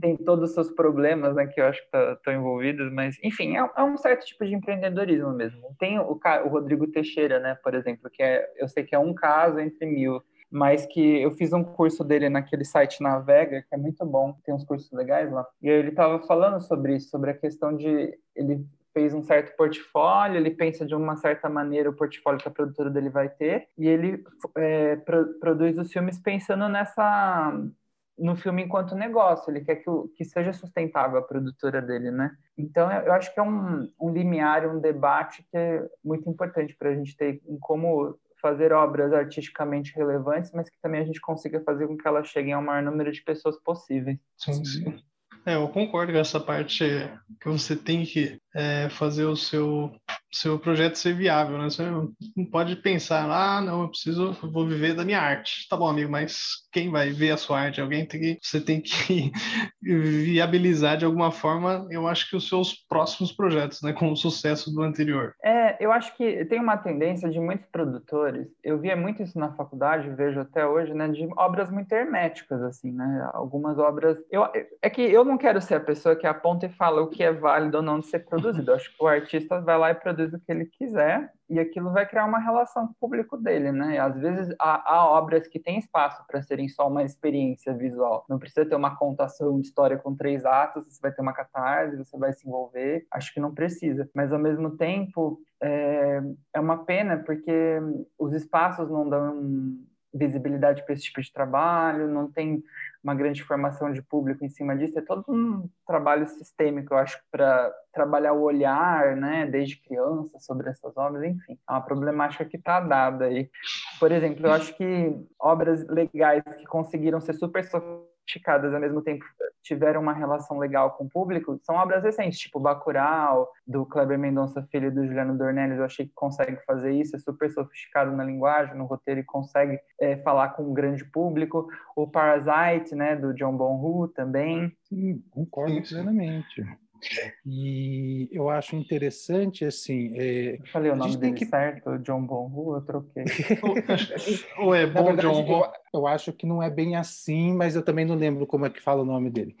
tem todos os seus problemas, né, que eu acho que estão tá, envolvidos, mas, enfim, é, é, um certo tipo de empreendedorismo mesmo. Tem o, o Rodrigo Teixeira, né, por exemplo, que é, eu sei que é um caso entre mil, mas que eu fiz um curso dele naquele site Navega, que é muito bom, tem uns cursos legais lá. E ele estava falando sobre isso, sobre a questão de ele fez um certo portfólio, ele pensa de uma certa maneira o portfólio que a produtora dele vai ter, e ele é, pro, produz os filmes pensando nessa no filme enquanto negócio, ele quer que, que seja sustentável a produtora dele, né? Então, eu acho que é um, um limiar, um debate que é muito importante para a gente ter em como fazer obras artisticamente relevantes, mas que também a gente consiga fazer com que elas cheguem ao maior número de pessoas possíveis. Sim, sim. É, eu concordo com essa parte que você tem que é, fazer o seu, seu projeto ser viável, né? Você não pode pensar, ah, não, eu preciso, eu vou viver da minha arte. Tá bom, amigo, mas quem vai ver a sua arte? Alguém tem que, você tem que viabilizar de alguma forma, eu acho que os seus próximos projetos, né, com o sucesso do anterior. É, eu acho que tem uma tendência de muitos produtores, eu via muito isso na faculdade, vejo até hoje, né, de obras muito herméticas, assim, né, algumas obras, eu, é que eu não quero ser a pessoa que aponta e fala o que é válido ou não de ser produzido, eu acho que o artista vai lá e produz o que ele quiser, e aquilo vai criar uma relação com o público dele, né? Às vezes há, há obras que têm espaço para serem só uma experiência visual. Não precisa ter uma contação de história com três atos, você vai ter uma catarse, você vai se envolver. Acho que não precisa. Mas ao mesmo tempo é, é uma pena porque os espaços não dão visibilidade para esse tipo de trabalho, não tem uma grande formação de público em cima disso, é todo um trabalho sistêmico, eu acho, para trabalhar o olhar, né, desde criança sobre essas obras, enfim, é uma problemática que está dada aí. Por exemplo, eu acho que obras legais que conseguiram ser super sofisticadas ao mesmo tempo tiveram uma relação legal com o público são obras recentes, tipo Bacurau, do Kleber Mendonça Filho e do Juliano Dornelles. Eu achei que consegue fazer isso, é super sofisticado na linguagem, no roteiro e consegue é, falar com um grande público. O Parasite, né, do John Bonhu também. Sim, concordo plenamente. E eu acho interessante, assim. É, eu falei o nome dele que... certo, John Bonhu, eu troquei. Ou é bom verdade, John eu, eu, acho que não é bem assim, mas eu também não lembro como é que fala o nome dele.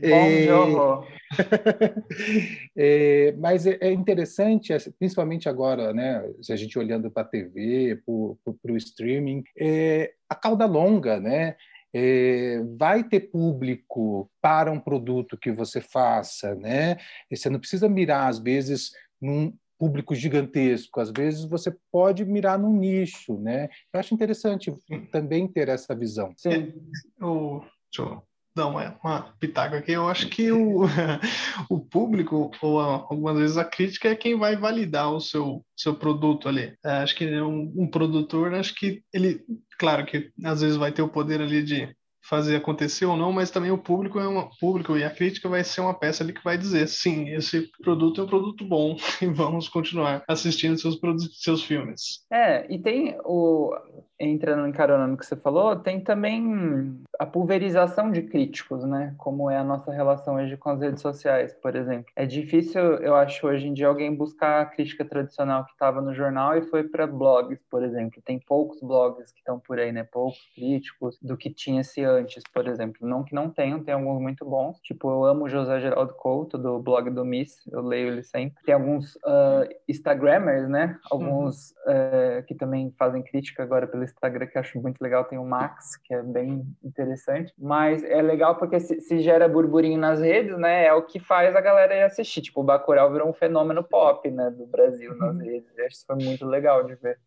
Bom é, é, mas é, é interessante, principalmente agora, né? Se a gente olhando para a TV, para o streaming, é, a cauda longa, né? É, vai ter público para um produto que você faça, né? E você não precisa mirar às vezes num público gigantesco, às vezes você pode mirar num nicho, né? Eu acho interessante também ter essa visão. Sim. O, deixa eu dar uma, uma pitaco aqui. Eu acho que o, o público, ou algumas vezes a crítica, é quem vai validar o seu, seu produto ali. É, acho que um, um produtor, acho que ele, claro que às vezes vai ter o poder ali de fazer acontecer ou não, mas também o público é um público e a crítica vai ser uma peça ali que vai dizer sim, esse produto é um produto bom e vamos continuar assistindo seus seus filmes. É, e tem o entrando em carona no que você falou, tem também a pulverização de críticos, né? Como é a nossa relação hoje com as redes sociais, por exemplo. É difícil, eu acho, hoje em dia alguém buscar a crítica tradicional que estava no jornal e foi para blogs, por exemplo. Tem poucos blogs que estão por aí, né? Poucos críticos do que tinha-se antes, por exemplo. Não que não tenham, tem alguns muito bons. Tipo, eu amo José Geraldo Couto, do blog do Miss, eu leio ele sempre. Tem alguns uh, Instagrammers, né? Alguns uh, que também fazem crítica agora pelo Instagram que eu acho muito legal, tem o Max, que é bem interessante. Mas é legal porque se, se gera burburinho nas redes, né? É o que faz a galera ir assistir. Tipo, o Bacurau virou um fenômeno pop, né? Do Brasil nas uhum. redes. Eu acho isso foi muito legal de ver.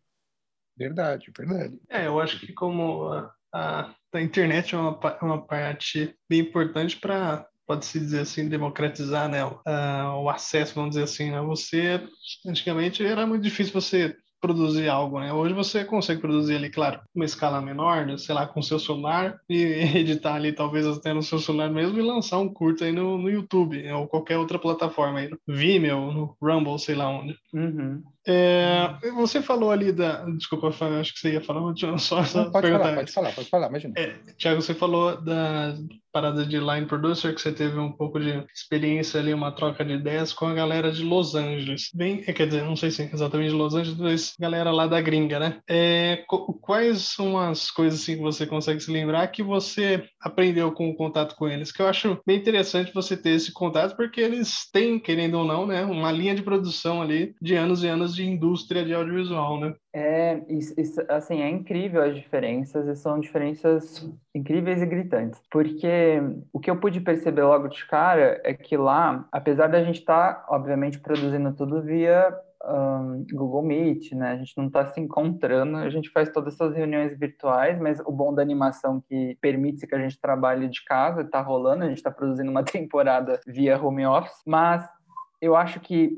Verdade, verdade. É, eu acho que como a, a, a internet é uma, uma parte bem importante para pode-se dizer assim, democratizar né, uh, o acesso, vamos dizer assim. Né? Você, antigamente, era muito difícil você produzir algo, né? Hoje você consegue produzir ali, claro, uma escala menor, né? sei lá, com seu celular e editar ali, talvez até no seu celular mesmo e lançar um curto aí no, no YouTube né? ou qualquer outra plataforma aí, no Vimeo, no Rumble, sei lá onde. Uhum. É, você falou ali da. Desculpa, acho que você ia falar, só, só Não, pode falar, pode falar, pode falar, imagina. É, Tiago, você falou da parada de line producer, que você teve um pouco de experiência ali, uma troca de ideias com a galera de Los Angeles. Bem, é, quer dizer, não sei se exatamente de Los Angeles, mas galera lá da gringa, né? É, quais são as coisas assim que você consegue se lembrar que você aprendeu com o contato com eles? Que eu acho bem interessante você ter esse contato, porque eles têm, querendo ou não, né, uma linha de produção ali de anos e anos de indústria de audiovisual, né? É, isso, assim, é incrível as diferenças, e são diferenças incríveis e gritantes, porque o que eu pude perceber logo de cara é que lá, apesar da gente estar, tá, obviamente, produzindo tudo via Google Meet, né? A gente não está se encontrando, a gente faz todas essas reuniões virtuais, mas o bom da animação que permite que a gente trabalhe de casa, está rolando, a gente está produzindo uma temporada via home office, mas eu acho que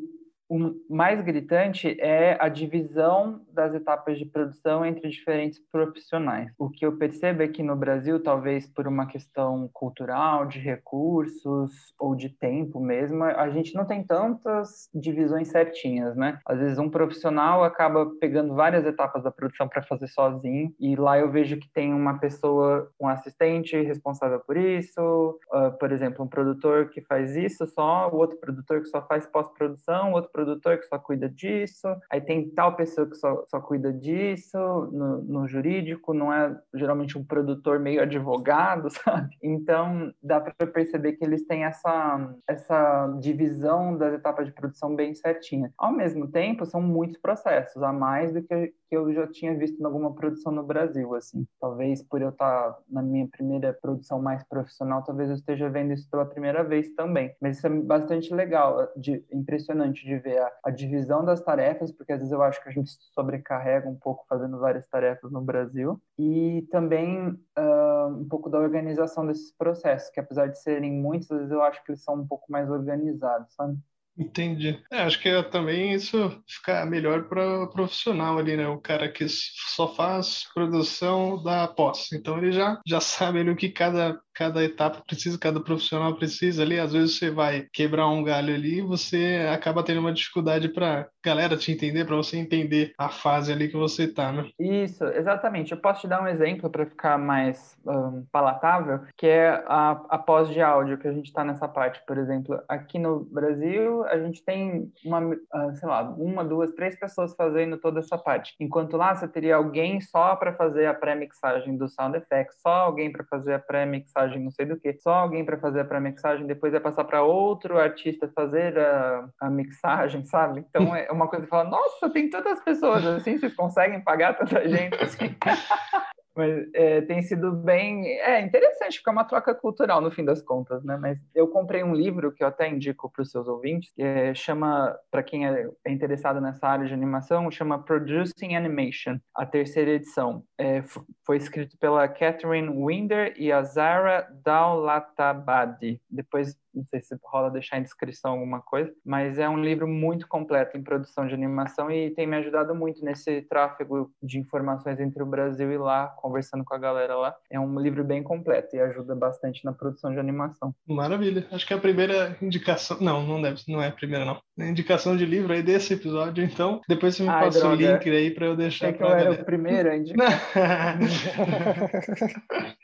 o mais gritante é a divisão das etapas de produção entre diferentes profissionais. O que eu percebo é que no Brasil, talvez por uma questão cultural, de recursos ou de tempo mesmo, a gente não tem tantas divisões certinhas, né? Às vezes um profissional acaba pegando várias etapas da produção para fazer sozinho e lá eu vejo que tem uma pessoa, um assistente responsável por isso, uh, por exemplo, um produtor que faz isso só, o outro produtor que só faz pós-produção, outro produtor que só cuida disso, aí tem tal pessoa que só, só cuida disso, no, no jurídico, não é geralmente um produtor meio advogado, sabe? Então, dá para perceber que eles têm essa, essa divisão das etapas de produção bem certinha. Ao mesmo tempo, são muitos processos, a mais do que que eu já tinha visto em alguma produção no Brasil, assim. Talvez por eu estar na minha primeira produção mais profissional, talvez eu esteja vendo isso pela primeira vez também. Mas isso é bastante legal, de, impressionante de ver a, a divisão das tarefas, porque às vezes eu acho que a gente sobrecarrega um pouco fazendo várias tarefas no Brasil. E também uh, um pouco da organização desses processos, que apesar de serem muitos, às vezes eu acho que eles são um pouco mais organizados, sabe? Entendi. É, acho que também isso fica melhor para o profissional ali, né? O cara que só faz produção da posse. Então ele já, já sabe ali o que cada cada etapa precisa, cada profissional precisa ali. Às vezes você vai quebrar um galho ali e você acaba tendo uma dificuldade para galera te entender, para você entender a fase ali que você está, né? Isso, exatamente. Eu posso te dar um exemplo para ficar mais um, palatável, que é a, a pós de áudio que a gente está nessa parte. Por exemplo, aqui no Brasil a gente tem uma, uh, sei lá, uma, duas, três pessoas fazendo toda essa parte. Enquanto lá você teria alguém só para fazer a pré-mixagem do sound effects, só alguém para fazer a pré-mixagem mixagem, não sei do que. Só alguém para fazer a pré-mixagem, depois é passar para outro artista fazer a, a, mixagem, sabe? Então é uma coisa que fala, nossa, tem tantas pessoas assim, vocês conseguem pagar tanta gente assim? Mas é, tem sido bem. É interessante, porque é uma troca cultural no fim das contas, né? Mas eu comprei um livro que eu até indico para os seus ouvintes, que é, chama, para quem é, é, interessado nessa área de animação, chama Producing Animation, a terceira edição. É, foi escrito pela Catherine Winder e a Zara Daulatabadi. Depois não sei se rola deixar em descrição alguma coisa, mas é um livro muito completo em produção de animação e tem me ajudado muito nesse tráfego de informações entre o Brasil e lá, conversando com a galera lá. É um livro bem completo e ajuda bastante na produção de animação. Maravilha. Acho que é a primeira indicação, não, não deve, não é a primeira não. É indicação de livro aí desse episódio, então depois você me Ai, passa droga. o link aí para eu deixar. É que eu era o primeiro a indicar.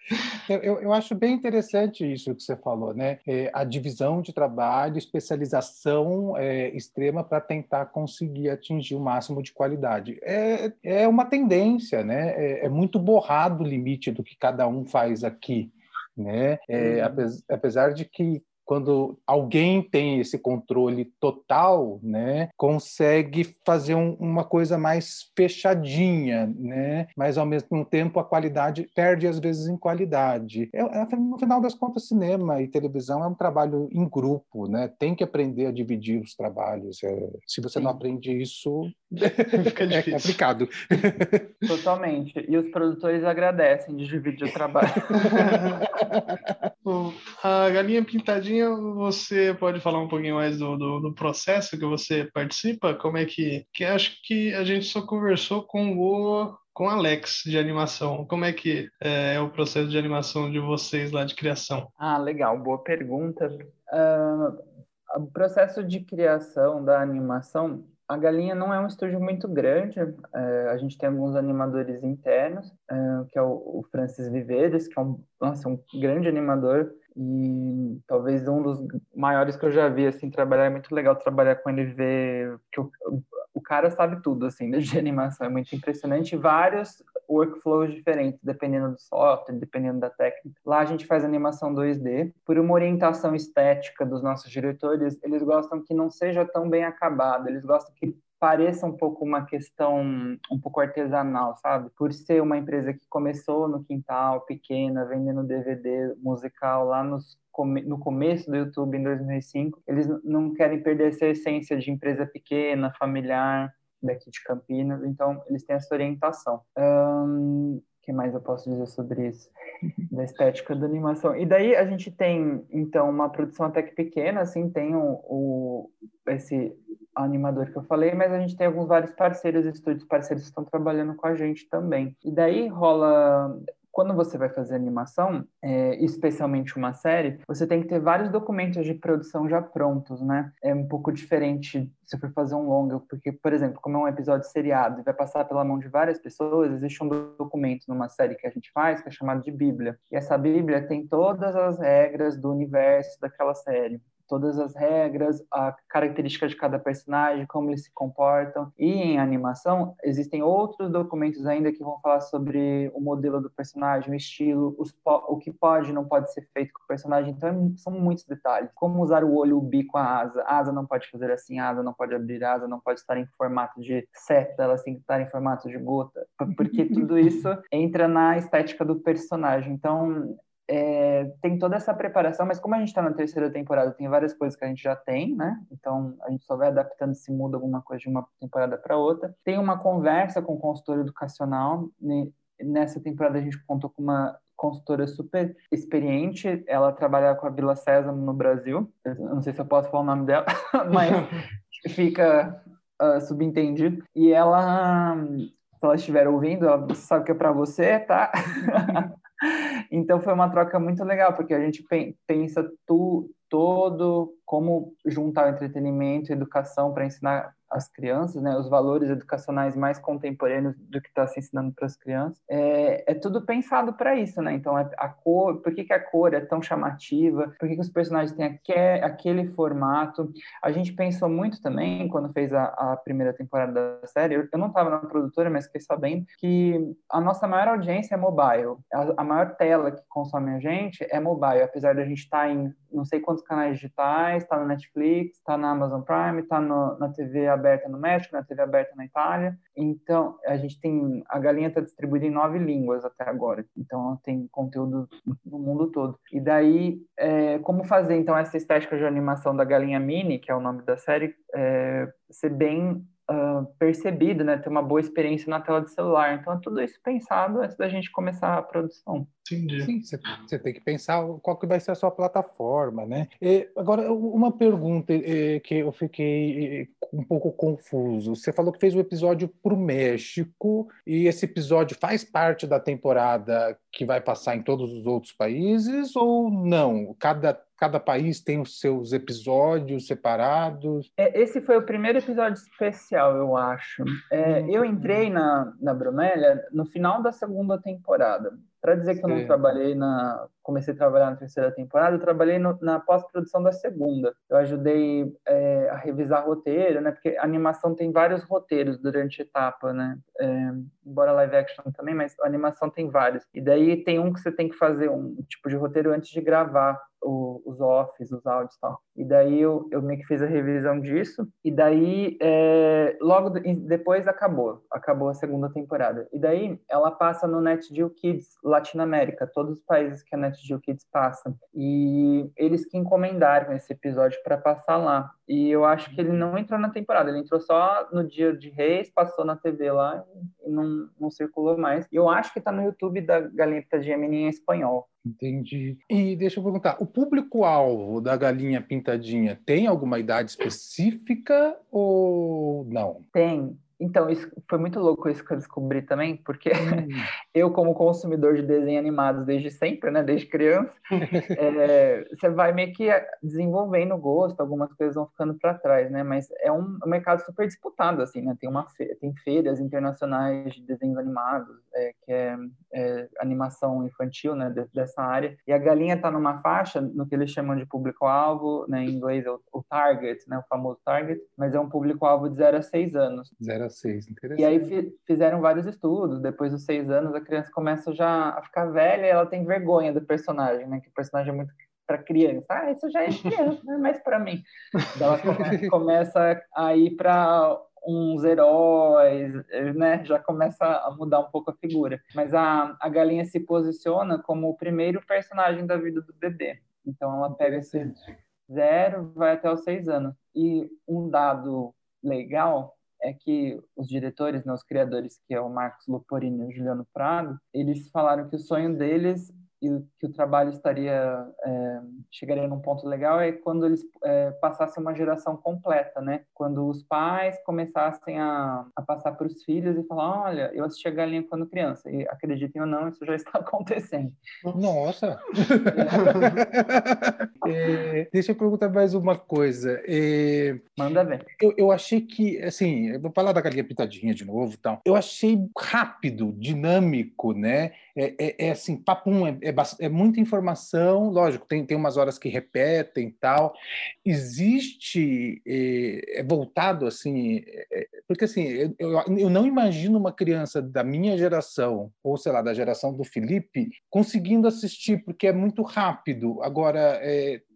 eu, eu, eu, acho bem interessante isso que você falou, né? É, a divisão de trabalho, especialização é, extrema para tentar conseguir atingir o máximo de qualidade. É, é uma tendência, né? É, é muito borrado o limite do que cada um faz aqui. Né? É, uhum. apesar de que quando alguém tem esse controle total, né, consegue fazer um, uma coisa mais fechadinha, né, mas ao mesmo tempo a qualidade perde às vezes em qualidade. É, é, no final das contas, cinema e televisão é um trabalho em grupo, né, tem que aprender a dividir os trabalhos. É, se você Sim. não aprende isso, é complicado. Totalmente. E os produtores agradecem de dividir o trabalho. a galinha pintadinha, você pode falar um pouquinho mais do, do, do, processo que você participa? Como é que. Que acho que a gente só conversou com o com Alex de animação. Como é que é, é, o processo de animação de vocês lá de criação? Ah, legal, boa pergunta. Uh, o processo de criação da animação a Galinha não é um estúdio muito grande, é, a gente tem alguns animadores internos, é, que é o, o, Francis Viveres, que é um, nossa, um grande animador e talvez um dos maiores que eu já vi, assim, trabalhar, é muito legal trabalhar com ele, ver que o, o cara sabe tudo, assim, de animação, é muito impressionante, vários workflows diferentes, dependendo do software, dependendo da técnica. Lá a gente faz animação 2D, por uma orientação estética dos nossos diretores, eles gostam que não seja tão bem acabado, eles gostam que pareça um pouco uma questão um pouco artesanal, sabe? Por ser uma empresa que começou no quintal, pequena, vendendo DVD musical lá nos no começo do YouTube em 2005, eles não querem perder essa essência de empresa pequena, familiar, daqui de Campinas, então eles têm essa orientação. O que mais eu posso dizer sobre isso? Da estética da animação. E daí a gente tem, então, uma produção até que pequena, assim, tem o, o esse animador que eu falei, mas a gente tem alguns vários parceiros, estúdios parceiros que estão trabalhando com a gente também. E daí rola quando você vai fazer animação, é, especialmente uma série, você tem que ter vários documentos de produção já prontos, né? É um pouco diferente se for fazer um longa, porque, por exemplo, como é um episódio seriado e vai passar pela mão de várias pessoas, existe um documento numa série que a gente faz que é chamado de Bíblia. E essa Bíblia tem todas as regras do universo daquela série todas as regras, a característica de cada personagem, como eles se comportam. E em animação, existem outros documentos ainda que vão falar sobre o modelo do personagem, o estilo, os, o que pode e não pode ser feito com o personagem. Então, é são muitos detalhes. Como usar o olho, o bico, a asa. A asa não pode fazer assim, a asa não pode abrir, a asa não pode estar em formato de seta, ela tem que estar em formato de gota. Porque tudo isso entra na estética do personagem. Então, é, tem toda essa preparação, mas como a gente está na terceira temporada, tem várias coisas que a gente já tem, né? Então a gente só vai adaptando se muda alguma coisa de uma temporada para outra. Tem uma conversa com o consultor educacional. Nessa temporada a gente contou com uma consultora super experiente. Ela trabalha com a Vila Sésamo no Brasil. Eu não sei se eu posso falar o nome dela, mas fica uh, subentendido. E ela, se ela estiver ouvindo, ela sabe que é para você, tá? Então foi uma troca muito legal, porque a gente pensa tu, todo como juntar o entretenimento e educação para ensinar as crianças, né, os valores educacionais mais contemporâneos do que está se ensinando para as crianças, é, é, tudo pensado para isso, né? Então, é a cor, por que, que a cor é tão chamativa? Por que, que os personagens têm aquele, aquele formato? A gente pensou muito também, quando fez a, a primeira temporada da série, eu, eu não estava na produtora, mas fiquei sabendo que a nossa maior audiência é mobile. A, a maior tela que consome a gente é mobile, apesar da gente estar tá em não sei quantos canais digitais, está no Netflix, está na Amazon Prime, está na TV aberta no México, na TV aberta na Itália. Então, a gente tem. A galinha está distribuída em nove línguas até agora. Então, tem conteúdo no mundo todo. E daí, é, como fazer então essa estética de animação da galinha mini, que é o nome da série, é, ser bem uh, percebido, né? Ter uma boa experiência na tela de celular. Então, é tudo isso pensado antes da gente começar a produção. Entendi. Sim, você tem que pensar qual que vai ser a sua plataforma, né? E, agora, uma pergunta que eu fiquei um pouco confuso. Você falou que fez o um episódio para o México e esse episódio faz parte da temporada que vai passar em todos os outros países ou não? Cada cada país tem os seus episódios separados? É, esse foi o primeiro episódio especial, eu acho. É, hum. Eu entrei na, na Bromélia no final da segunda temporada. Para dizer que eu não trabalhei na. Comecei a trabalhar na terceira temporada, eu trabalhei no, na pós-produção da segunda. Eu ajudei é, a revisar roteiro, né? Porque animação tem vários roteiros durante a etapa, né? É, embora live action também, mas animação tem vários. E daí tem um que você tem que fazer um tipo de roteiro antes de gravar o, os offs, os áudios e tal. E daí eu, eu meio que fiz a revisão disso. E daí, é, logo depois acabou. Acabou a segunda temporada. E daí ela passa no NetGeo Kids Latinoamérica, todos os países que a NetGeo Kids passa. E eles que encomendaram esse episódio para passar lá. E eu acho que ele não entrou na temporada, ele entrou só no dia de Reis, passou na TV lá e não, não circulou mais. E eu acho que está no YouTube da Galinha Pitadinha em espanhol. Entendi. E deixa eu perguntar, o público-alvo da Galinha Pintadinha tem alguma idade específica ou não? Tem. Então, isso foi muito louco isso que eu descobri também, porque hum. eu, como consumidor de desenhos animados desde sempre, né, desde criança, é, você vai meio que desenvolvendo gosto, algumas coisas vão ficando para trás, né, mas é um, um, mercado super disputado, assim, né, tem, uma fe tem feiras internacionais de desenhos animados, é, que é, é, animação infantil, né, dessa área, e a galinha está numa faixa, no que eles chamam de público-alvo, né, em inglês é o, o target, né, o famoso target, mas é um público-alvo de 0 a 6 anos. 0 a seis, interessante. E aí fizeram vários estudos. Depois dos seis anos, a criança começa já a ficar velha e ela tem vergonha do personagem, né? Que o personagem é muito para criança. Ah, isso já é criança, não é mais para mim. ela começa, começa a ir para uns heróis, né? Já começa a mudar um pouco a figura. Mas a, a galinha se posiciona como o primeiro personagem da vida do bebê. Então ela pega esse zero, vai até os seis anos. E um dado legal é que os diretores, né, os criadores, que é o Marcos Luporini e o Juliano Prado, eles falaram que o sonho deles e que o trabalho estaria é, chegaria num ponto legal é quando eles é, passassem uma geração completa, né? Quando os pais começassem a, a passar para os filhos e falar, olha, eu assisti a Galinha quando criança. E acreditem ou não, isso já está acontecendo. Nossa! é, deixa eu perguntar mais uma coisa. É, Manda ver. Eu, eu achei que, assim, eu vou falar da Galinha Pitadinha de novo, então. Eu achei rápido, dinâmico, né? É, é, é assim, papum, é, é, muita informação, lógico, tem, tem umas horas que repetem tal. Existe, é, é voltado assim, é, é, porque assim, eu, eu não imagino uma criança da minha geração, ou sei lá, da geração do Felipe, conseguindo assistir, porque é muito rápido. Agora,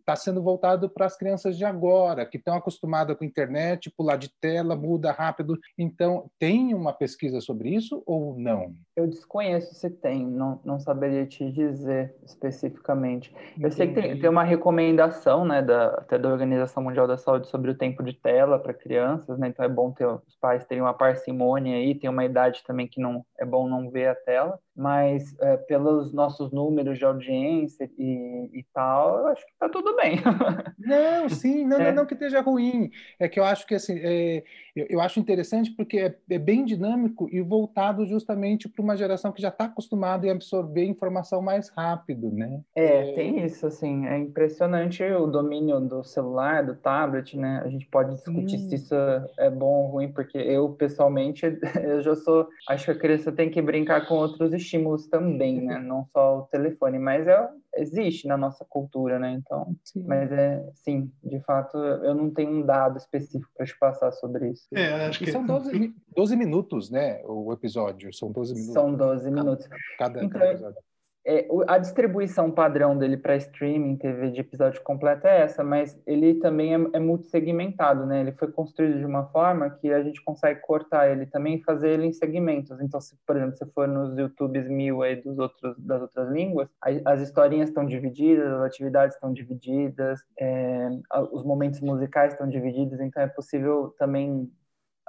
está sendo voltado para as crianças de agora, que estão acostumadas com a internet, pular de tela, muda rápido. Então, tem uma pesquisa sobre isso ou não? Eu desconheço se tem, não, não saberia te dizer especificamente. Entendi. Eu sei que tem, tem, uma recomendação, né, da, até da Organização Mundial da Saúde sobre o tempo de tela para crianças, né? Então é bom ter os pais terem uma parcimônia aí, tem uma idade também que não é bom não ver a tela mas é, pelos nossos números de audiência e, e, tal, eu acho que está tudo bem. Não, sim, não, é. não, não, que esteja ruim. É que eu acho que assim, é, eu, eu, acho interessante porque é, é, bem dinâmico e voltado justamente para uma geração que já está acostumada a absorver informação mais rápido, né? É, tem isso, assim, é impressionante o domínio do celular, do tablet, né? A gente pode discutir se isso é bom ou ruim, porque eu, pessoalmente, eu já sou, acho que a criança tem que brincar com outros estímulos também, né? Não só o telefone, mas é, existe na nossa cultura, né? Então, sim. mas é sim, de fato, eu não tenho um dado específico para te passar sobre isso. É, acho que são 12, 12 minutos, né? O episódio são 12 minutos. São 12 minutos. Cada, então, cada episódio é, a distribuição padrão dele para streaming, TV de episódio completo é essa, mas ele também é, é multissegmentado, né? Ele foi construído de uma forma que a gente consegue cortar ele também e fazer ele em segmentos. Então, se, por exemplo, se for nos YouTubes mil aí dos outros, das outras línguas, as historinhas estão divididas, as atividades estão divididas, é, os momentos musicais estão divididos, então é possível também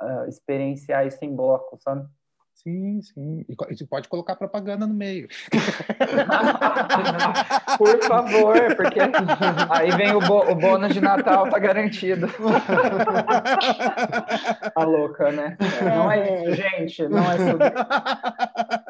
uh, experienciar isso em bloco, sabe? Sim, sim. E você pode colocar propaganda no meio. Por favor, porque aí vem o, bo o bônus de Natal, tá garantido. A louca, né? Não é isso, gente. Não é sobre.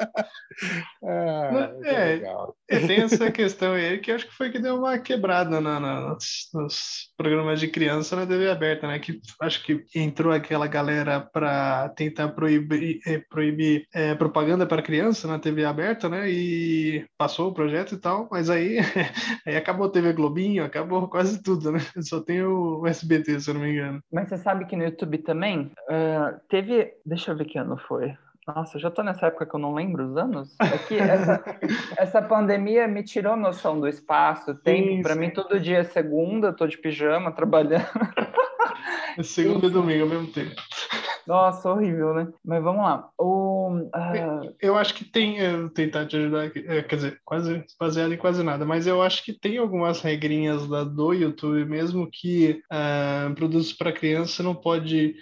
Ah, é, é, tem essa questão aí que acho que foi que deu uma quebrada na, na, nos, nos, programas de criança na TV aberta, né? Que acho que entrou aquela galera para tentar proibir, é, proibir é, propaganda para criança na TV aberta, né? E passou o projeto e tal, mas aí, aí acabou a TV Globinho, acabou quase tudo, né? Só tem o SBT, se eu não me engano. Mas você sabe que no YouTube também uh, teve. Deixa eu ver que ano foi. Nossa, já tô nessa época que eu não lembro os anos. É que essa, essa pandemia me tirou noção do espaço, tempo. Para mim, todo dia é segunda, tô de pijama trabalhando. É segunda e domingo ao mesmo tempo. Nossa, horrível, né? Mas vamos lá. O, uh... Eu acho que tem, eu tentar te ajudar aqui, é, quer dizer, quase baseado em quase nada, mas eu acho que tem algumas regrinhas lá do YouTube mesmo que uh, produtos para criança não pode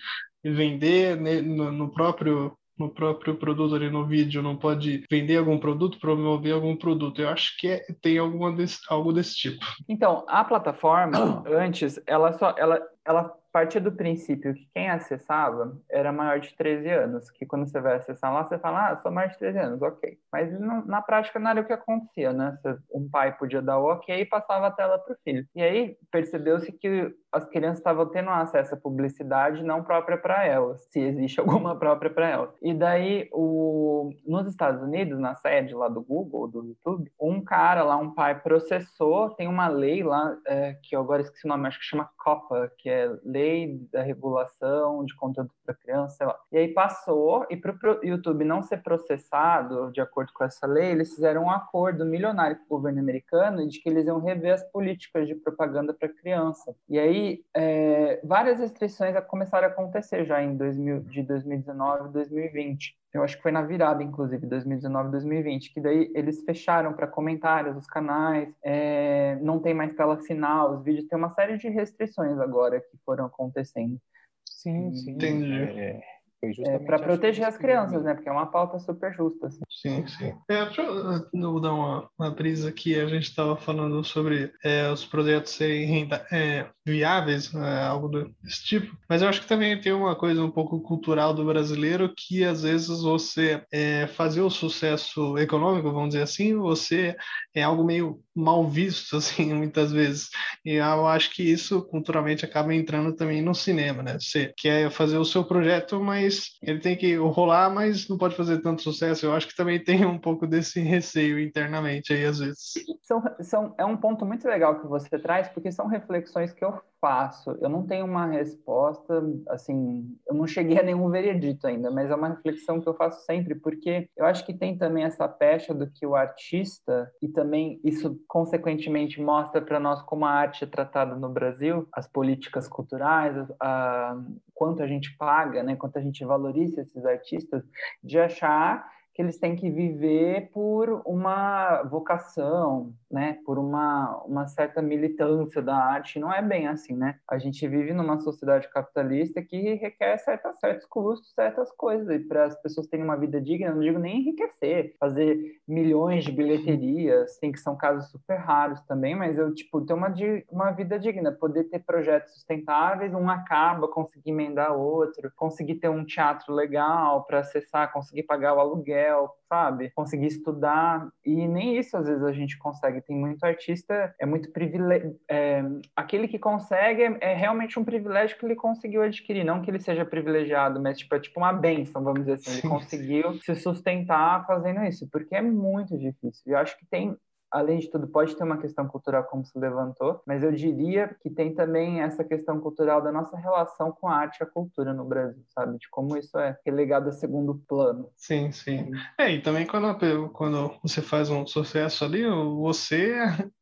vender né, no, no próprio no próprio produto ali no vídeo, não pode vender algum produto, promover algum produto. Eu acho que é, tem alguma desse, algo desse tipo. Então, a plataforma, antes, ela só ela, ela partia do princípio que quem acessava era maior de 13 anos, que quando você vai acessar lá, você fala, ah, sou maior de 13 anos, ok. Mas não, na prática não era o que acontecia, né? Um pai podia dar o ok e passava a tela para o filho. E aí percebeu-se que as crianças estavam tendo acesso à publicidade não própria para elas, se existe alguma própria para elas. E daí, o... nos Estados Unidos, na sede lá do Google, do YouTube, um cara lá, um pai, processou, tem uma lei lá, é, que eu agora esqueci o nome, acho que chama COPA, que é Lei da Regulação de Conteúdo para Criança, sei lá. E aí passou, e para o YouTube não ser processado, de acordo com essa lei, eles fizeram um acordo milionário com o governo americano de que eles iam rever as políticas de propaganda para criança. E aí aí, é, várias restrições começaram a acontecer já em 2000, de 2019 e 2020. Eu acho que foi na virada, inclusive, 2019 e 2020, que daí eles fecharam para comentários os canais, é, não tem mais tela final, os vídeos, tem uma série de restrições agora que foram acontecendo. Sim, sim. Entendi. É, É, para proteger as crianças, né? Porque é uma pauta super justa. Assim. Sim, sim. É, deixa eu dar uma, uma brisa aqui. A gente estava falando sobre é, os projetos serem renda, é, viáveis, né, algo desse tipo. Mas eu acho que também tem uma coisa um pouco cultural do brasileiro que às vezes você é, fazer o sucesso econômico, vamos dizer assim, você é algo meio mal visto, assim, muitas vezes. E eu acho que isso culturalmente acaba entrando também no cinema, né? Você quer fazer o seu projeto, mas ele tem que rolar, mas não pode fazer tanto sucesso. Eu acho que também tem um pouco desse receio internamente aí, às vezes. São, são, é um ponto muito legal que você traz, porque são reflexões que eu faço. Eu não tenho uma resposta, assim, eu não cheguei a nenhum veredito ainda, mas é uma reflexão que eu faço sempre, porque eu acho que tem também essa pecha do que o artista, e também isso consequentemente mostra para nós como a arte é tratada no Brasil, as políticas culturais, a, a, quanto a gente paga, né, quanto a gente valoriza esses artistas, de achar que eles têm que viver por uma vocação, né, por uma, uma certa militância da arte. Não é bem assim, né? A gente vive numa sociedade capitalista que requer certa, certos custos, certas coisas. E para as pessoas terem uma vida digna, não digo nem enriquecer, fazer milhões de bilheterias, tem que são casos super raros também, mas eu, tipo, ter uma, uma vida digna, poder ter projetos sustentáveis, um acaba, conseguir emendar outro, conseguir ter um teatro legal para acessar, conseguir pagar o aluguel, sabe? Conseguir estudar. E nem isso às vezes a gente consegue. Tem muito artista, é muito privilégio. É, aquele que consegue é, é, realmente um privilégio que ele conseguiu adquirir. Não que ele seja privilegiado, mas tipo, é tipo uma benção, vamos dizer assim. Ele conseguiu se sustentar fazendo isso, porque é muito difícil. Eu acho que tem além de tudo, pode ter uma questão cultural, como se levantou, mas eu diria que tem também essa questão cultural da nossa relação com a arte e a cultura no Brasil, sabe? De como isso é relegado a segundo plano. Sim, sim. É, e também quando, quando você faz um sucesso ali, você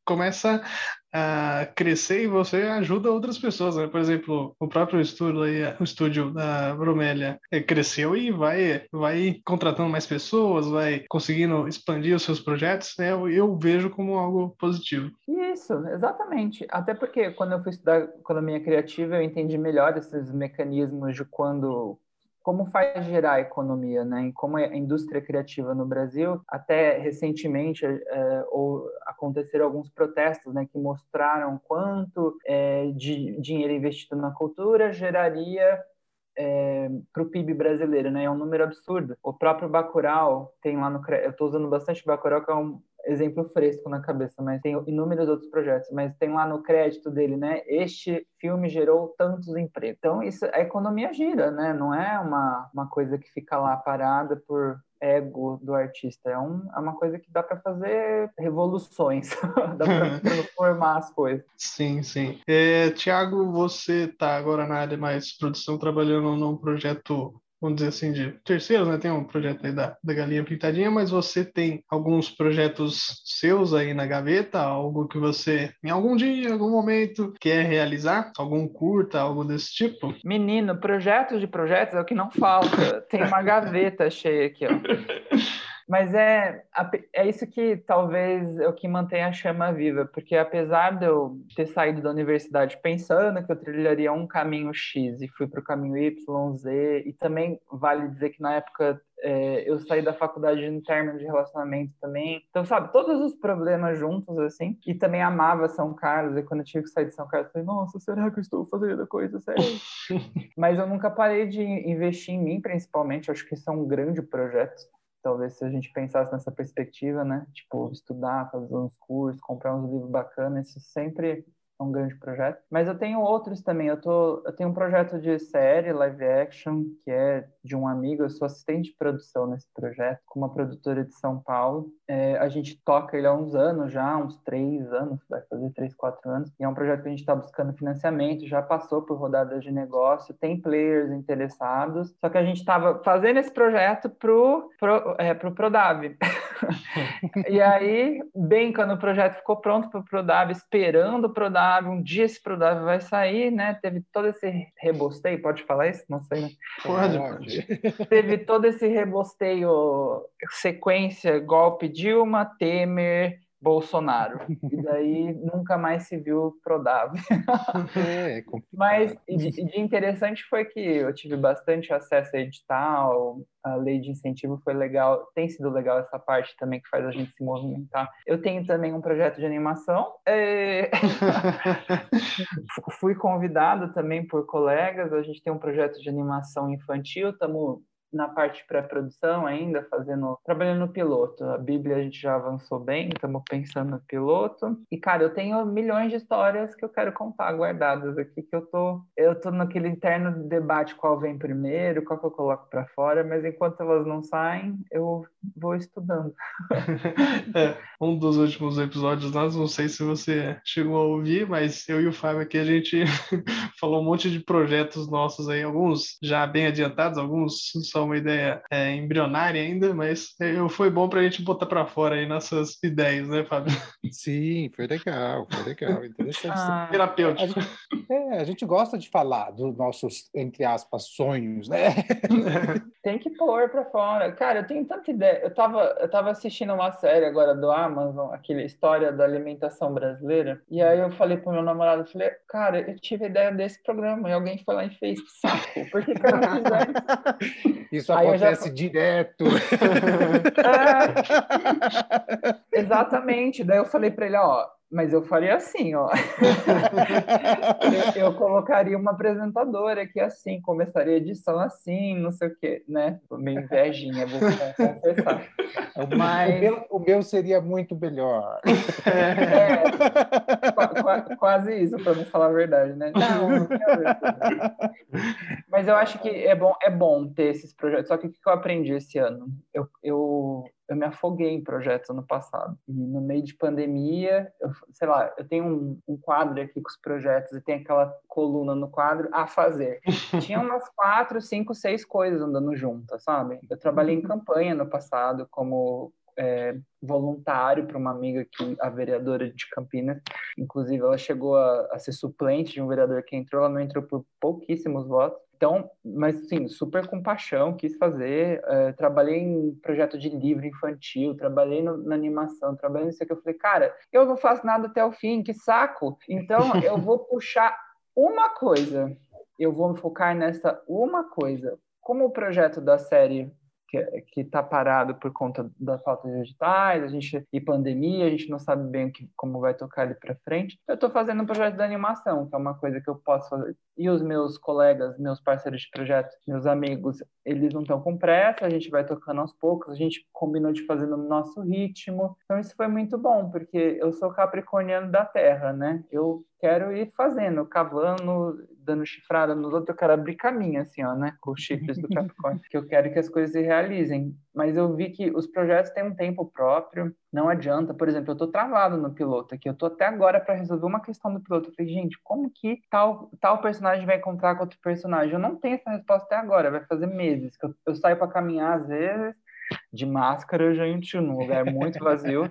começa a crescer e você ajuda outras pessoas, né? Por exemplo, o próprio estúdio, aí, o estúdio da Bromélia é, cresceu e vai, vai contratando mais pessoas, vai conseguindo expandir os seus projetos, né? Eu, eu vejo como algo positivo. Isso, exatamente. Até porque quando eu fui estudar economia criativa, eu entendi melhor esses mecanismos de quando como faz gerar a economia, né? E como a indústria criativa no Brasil, até recentemente é, ou aconteceram alguns protestos, né, que mostraram quanto é, de dinheiro investido na cultura geraria é, para o PIB brasileiro, né? É um número absurdo. O próprio Bacurau tem lá no, eu estou usando bastante Bacurau, que é um exemplo fresco na cabeça, mas tem inúmeros outros projetos, mas tem lá no crédito dele, né? Este filme gerou tantos empregos. Então, isso, a economia gira, né? Não é uma, uma coisa que fica lá parada por ego do artista. É, um, é uma coisa que dá para fazer revoluções, dá para transformar as coisas. Sim, sim. É, Tiago, você está agora na área mais produção, trabalhando num projeto vamos dizer assim, de terceiros, né? Tem um projeto aí da, da Galinha Pintadinha, mas você tem alguns projetos seus aí na gaveta, algo que você, em algum dia, em algum momento, quer realizar? Algum curta, algo desse tipo? Menino, projetos de projetos é o que não falta. Tem uma gaveta cheia aqui, ó. Mas é, é isso que talvez é o que mantém a chama viva, porque apesar de eu ter saído da universidade pensando que eu trilharia um caminho X e fui para o caminho Y, Z, e também vale dizer que na época é, eu saí da faculdade no término de relacionamento também. Então, sabe, todos os problemas juntos, assim. E também amava São Carlos. E quando eu tive que sair de São Carlos, eu falei, nossa, será que eu estou fazendo a coisa certa? Mas eu nunca parei de investir em mim, principalmente. Eu acho que isso é um grande projeto talvez se a gente pensasse nessa perspectiva, né? Tipo, estudar, fazer uns cursos, comprar uns livros bacanas, isso sempre é um grande projeto. Mas eu tenho outros também. Eu, tô, eu tenho um projeto de série, live action, que é de um amigo. Eu sou assistente de produção nesse projeto, com uma produtora de São Paulo. É, a gente toca ele há uns anos já, uns três anos, vai fazer três, quatro anos. E é um projeto que a gente está buscando financiamento, já passou por rodadas de negócio, tem players interessados. Só que a gente estava fazendo esse projeto pro, pro, é, pro Prodab. e aí, bem quando o projeto ficou pronto para o Prodab, esperando o Prodab um dia esse Prodave vai sair, né? Teve todo esse rebosteio, pode falar isso? Não sei, né? Pode, pode. Teve todo esse rebosteio, sequência, golpe Dilma, Temer, Bolsonaro. E daí nunca mais se viu Prodave. É, é Mas de, de, interessante foi que eu tive bastante acesso a edital, a lei de incentivo foi legal, tem sido legal essa parte também que faz a gente se movimentar. Eu tenho também um projeto de animação. É... Fui convidado também por colegas, a gente tem um projeto de animação infantil, estamos na parte pré-produção ainda, fazendo, trabalhando no piloto. A Bíblia a gente já avançou bem, estamos pensando no piloto. E cara, eu tenho milhões de histórias que eu quero contar guardadas aqui que eu tô, eu tô naquele interno debate qual vem primeiro, qual que eu coloco para fora, mas enquanto elas não saem, eu vou estudando. é, um dos últimos episódios nós não sei se você chegou a ouvir, mas eu e o Fábio aqui a gente falou um monte de projetos nossos aí, alguns já bem adiantados, alguns só uma ideia é, embrionária ainda, mas é, foi bom para a gente botar para fora aí nossas ideias, né, Fábio? Sim, foi legal, foi legal, interessante. Ah, terapêutico. A gente, é, a gente gosta de falar dos nossos, entre aspas, sonhos, né? Tem que pôr para fora. Cara, eu tenho tanta ideia. Eu tava, eu tava assistindo uma série agora do Amazon, aquela história da alimentação brasileira, e aí eu falei pro meu namorado, eu falei, cara, eu tive a ideia desse programa, e alguém foi lá e fez, saco, por que, que eu não fiz isso? Aí acontece já... direto. É, exatamente. Daí eu falei para ele, ó, mas eu faria assim, ó. eu, eu, colocaria uma apresentadora aqui assim, começaria a edição assim, não sei o quê, né? Meio invejinha, vou confessar. Mas... O, meu, o meu seria muito melhor. É, quase isso, para não falar a verdade, né? Não, não Mas eu acho que é bom, é bom ter esses projetos. Só que o que eu aprendi esse ano? Eu, eu eu me afoguei em projetos ano passado. E no meio de pandemia, eu, sei lá, eu tenho um, um, quadro aqui com os projetos e tem aquela coluna no quadro a fazer. Tinha umas quatro, cinco, seis coisas andando juntas, sabe? Eu trabalhei em campanha no passado como é, voluntário para uma amiga que a vereadora de Campinas, inclusive ela chegou a, a, ser suplente de um vereador que entrou, ela não entrou por pouquíssimos votos. Então, mas sim, super com paixão, quis fazer. É, trabalhei em projeto de livro infantil, trabalhei no, na animação, trabalhei nisso que eu falei, cara, eu não faço nada até o fim, que saco. Então, eu vou puxar uma coisa, eu vou me focar nessa uma coisa. Como o projeto da série que está parado por conta da falta de editais, a gente e pandemia, a gente não sabe bem que, como vai tocar ele para frente. Eu estou fazendo um projeto de animação, que é uma coisa que eu posso fazer. E os meus colegas, meus parceiros de projeto, meus amigos, eles não estão com pressa, a gente vai tocando aos poucos, a gente combinou de fazer no nosso ritmo. Então isso foi muito bom, porque eu sou capricorniano da terra, né? Eu quero ir fazendo, cavando, dando chifrada nos outros, eu quero abrir caminho, assim, ó, né? Com os chifres do Capricórnio, que eu quero que as coisas se realizem. Mas eu vi que os projetos têm um tempo próprio, não adianta. Por exemplo, eu tô travado no piloto aqui, eu tô até agora para resolver uma questão do piloto. Eu falei, gente, como que tal, tal personagem vai encontrar com outro personagem? Eu não tenho essa resposta até agora, vai fazer meses. que Eu, eu saio para caminhar às vezes, de máscara, gente, num lugar muito vazio.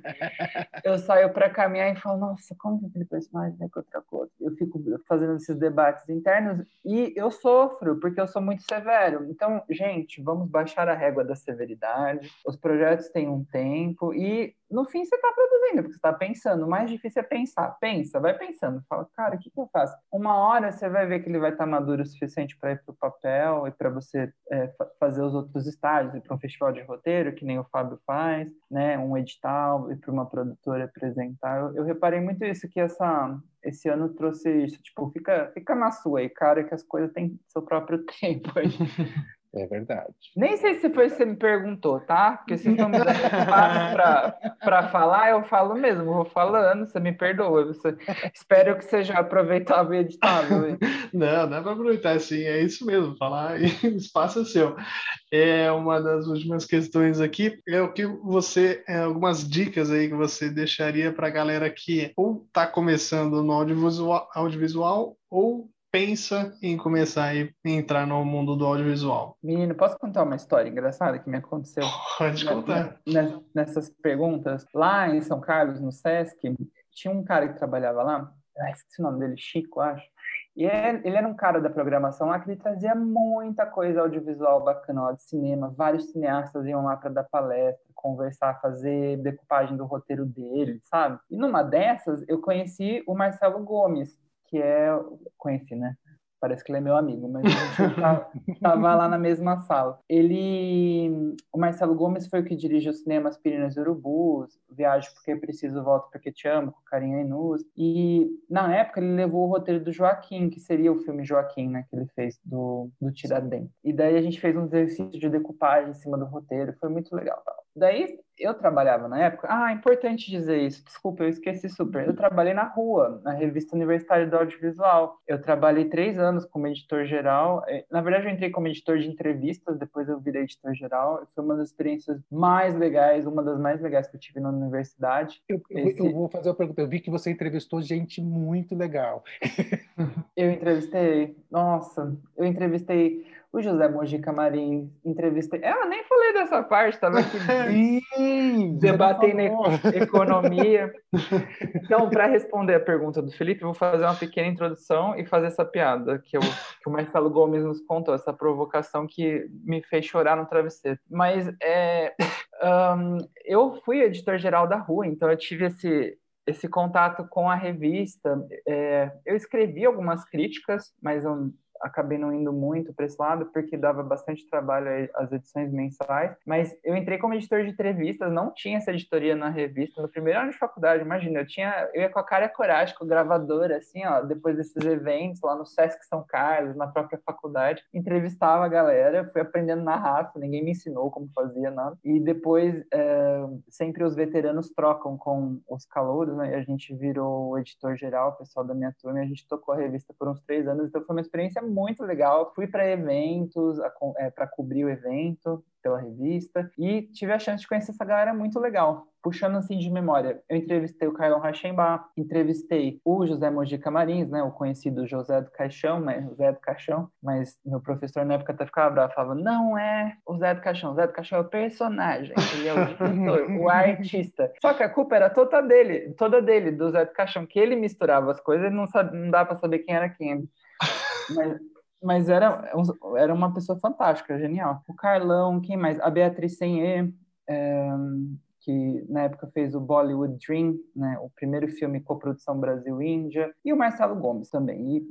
Eu saio para caminhar e falo, nossa, como que aquele personagem vai contra outro? Eu fico fazendo esses debates internos e eu sofro, porque eu sou muito severo. Então, gente, vamos baixar a régua da severidade. Os projetos têm um tempo e no fim você está produzindo, porque você está pensando. O mais difícil é pensar. Pensa, vai pensando. Fala, cara, o que, que eu faço? Uma hora você vai ver que ele vai estar tá maduro o suficiente para ir para o papel e para você é, fazer os outros estágios, ir para um festival de roteiro, que nem o Fábio faz, né? um edital, ir para uma produtora apresentar. Eu, eu reparei muito isso, que essa, esse ano trouxe isso. Tipo, fica, fica na sua aí, cara, que as coisas têm seu próprio tempo. É verdade. Nem sei se foi você me perguntou, tá? Porque vocês estão me dando espaço para falar, eu falo mesmo, vou falando, você me perdoa. Você... Espero que seja aproveitável e editável. Não, dá para aproveitar sim, é isso mesmo, falar e o espaço é seu. É uma das últimas questões aqui, é o que você, é, algumas dicas aí que você deixaria para a galera que ou está começando no audiovisual, audiovisual ou pensa em começar a entrar no mundo do audiovisual? Menino, posso contar uma história engraçada que me aconteceu? Pode contar. Nessas perguntas. Lá em São Carlos, no Sesc, tinha um cara que trabalhava lá, ah, esqueci o nome dele, Chico, acho. E é, ele era um cara da programação lá que ele trazia muita coisa audiovisual bacana lá de cinema. Vários cineastas iam lá para dar palestra, conversar, fazer decupagem do roteiro dele, sabe? E numa dessas, eu conheci o Marcelo Gomes, que é. Conheci, né? parece que ele é meu amigo, mas a gente estava tá, lá na mesma sala. Ele, o Marcelo Gomes foi o que dirige o cinema Aspirinas e Urubus, Viagem Porque Preciso, Volto Porque Te Amo, com Carinha Inus, e na época ele levou o roteiro do Joaquim, que seria o filme Joaquim, né, que ele fez do, do Tiradentes. E daí a gente fez um exercício de decupagem em cima do roteiro, foi muito legal. Daí eu trabalhava na época. Ah, importante dizer isso. Desculpa, eu esqueci super. Eu trabalhei na rua, na revista Universitária do Audiovisual. Eu trabalhei três anos como editor geral. É, na verdade, eu entrei como editor de entrevistas, depois eu virei editor geral. Foi uma das experiências mais legais, uma das mais legais que eu tive na universidade. Eu, Esse... eu vou fazer uma pergunta. Eu vi que você entrevistou gente muito legal. eu entrevistei. Nossa, eu entrevistei o José Mojica Marins, entrevistei. Ah, nem falei dessa parte, estava aqui Sim, debatendo economia. Então, para responder a pergunta do Felipe, eu vou fazer uma pequena introdução e fazer essa piada que, eu, que o Marcelo Gomes nos contou, essa provocação que me fez chorar no travesseiro. Mas é, um, eu fui editor-geral da rua, então eu tive esse, esse contato com a revista. É, eu escrevi algumas críticas, mas eu acabei não indo muito para esse lado porque dava bastante trabalho as edições mensais, mas eu entrei como editor de entrevistas, não tinha essa editoria na revista no primeiro ano de faculdade, imagina, eu tinha eu ia com a cara e coragem, com o gravador assim, ó, depois desses eventos lá no Sesc São Carlos, na própria faculdade, entrevistava a galera, fui aprendendo na raça, ninguém me ensinou como fazia nada. E depois é, sempre os veteranos trocam com os calouros, né? E a gente virou editor geral, o pessoal da minha turma, e a gente tocou a revista por uns três anos, então foi uma experiência muito legal. Fui para eventos, é, para cobrir o evento pela revista e tive a chance de conhecer essa galera muito legal. Puxando assim de memória, eu entrevistei o Carlão Rachembar, entrevistei o José Mojica Marins, né, o conhecido José do Caixão, mas José do Caixão, mas meu professor na época até ficava bravo, falava, não é o Zé do Caixão, o Zé do Caixão é o personagem, ele é o diretor, o artista. Só que a culpa era toda dele, toda dele, do Zé do Caixão, que ele misturava as coisas, e não, sabe, não dá para saber quem era quem. Mas, mas era, era uma pessoa fantástica, genial. O Carlão, quem mais? A Beatriz Senê, é, que na época fez o Bollywood Dream, né, o primeiro filme coprodução Brasil-Índia, e o Marcelo Gomes também, e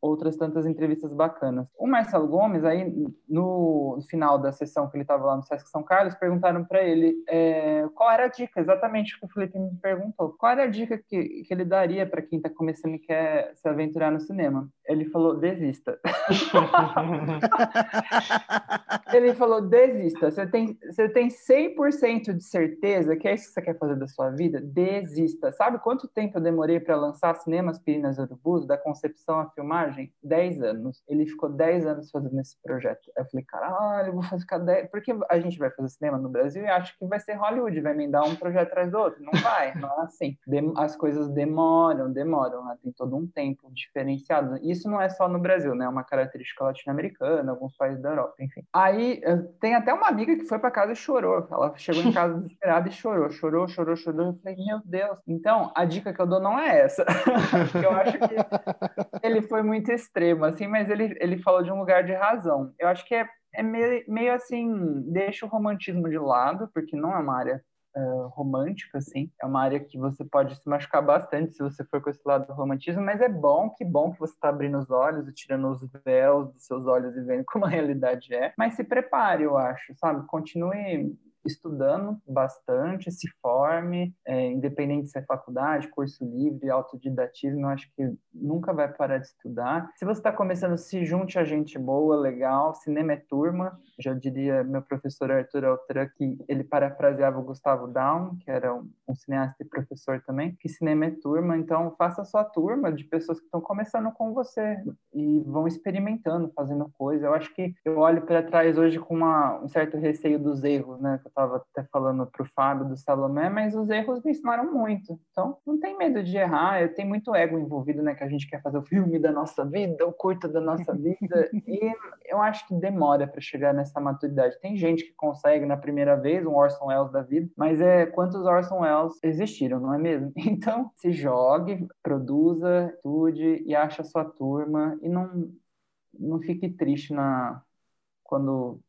outras tantas entrevistas bacanas. O Marcelo Gomes, aí no final da sessão que ele estava lá no Sesc São Carlos, perguntaram para ele é, qual era a dica, exatamente o que o Felipe me perguntou, qual era a dica que, que ele daria para quem está começando e quer se aventurar no cinema. Ele falou, desista. ele falou, desista, você tem, você tem 100% de certeza certeza que é isso que você quer fazer da sua vida, desista. Sabe quanto tempo eu demorei para lançar Cinemas Pirinas Urubus, da concepção à filmagem? Dez anos. Ele ficou dez anos fazendo esse projeto. Eu falei, caralho, eu vou ficar dez... Porque a gente vai fazer cinema no Brasil e acha que vai ser Hollywood, vai emendar um projeto atrás do outro. Não vai, não é assim. As coisas demoram, demoram, né? tem todo um tempo diferenciado. Isso não é só no Brasil, né? É uma característica latino-americana, alguns países da Europa, enfim. Aí, tem até uma amiga que foi para casa e chorou. Ela chegou em casa desesperada e chorou, chorou, chorou, chorou. Eu falei, meu Deus. Então, a dica que eu dou não é essa. eu acho que ele foi muito extremo, assim, mas ele, ele falou de um lugar de razão. Eu acho que é, é meio, meio assim, deixa o romantismo de lado, porque não é uma área Uh, romântica, assim. É uma área que você pode se machucar bastante se você for com esse lado do romantismo, mas é bom, que bom que você está abrindo os olhos e tirando os véus dos seus olhos e vendo como a realidade é. Mas se prepare, eu acho, sabe? Continue estudando bastante, se forme, é, independente se é faculdade, curso livre, autodidatismo, eu acho que nunca vai parar de estudar. Se você está começando, se junte a gente boa, legal, cinema é turma, já diria meu professor Arthur Altran, que ele parafraseava o Gustavo Down, que era um, um cineasta e professor também, que cinema é turma, então faça a sua turma de pessoas que estão começando com você e vão experimentando, fazendo coisa. Eu acho que eu olho para trás hoje com uma, um certo receio dos erros, né? Estava até falando para o Fábio do Salomé, mas os erros me ensinaram muito. Então, não tem medo de errar. Eu tenho muito ego envolvido, né? Que a gente quer fazer o filme da nossa vida, o curta da nossa vida. e eu acho que demora para chegar nessa maturidade. Tem gente que consegue na primeira vez, um Orson Welles da vida, mas é quantos Orson Welles existiram, não é mesmo? Então, se jogue, produza, estude e ache a sua turma e não, não fique triste na quando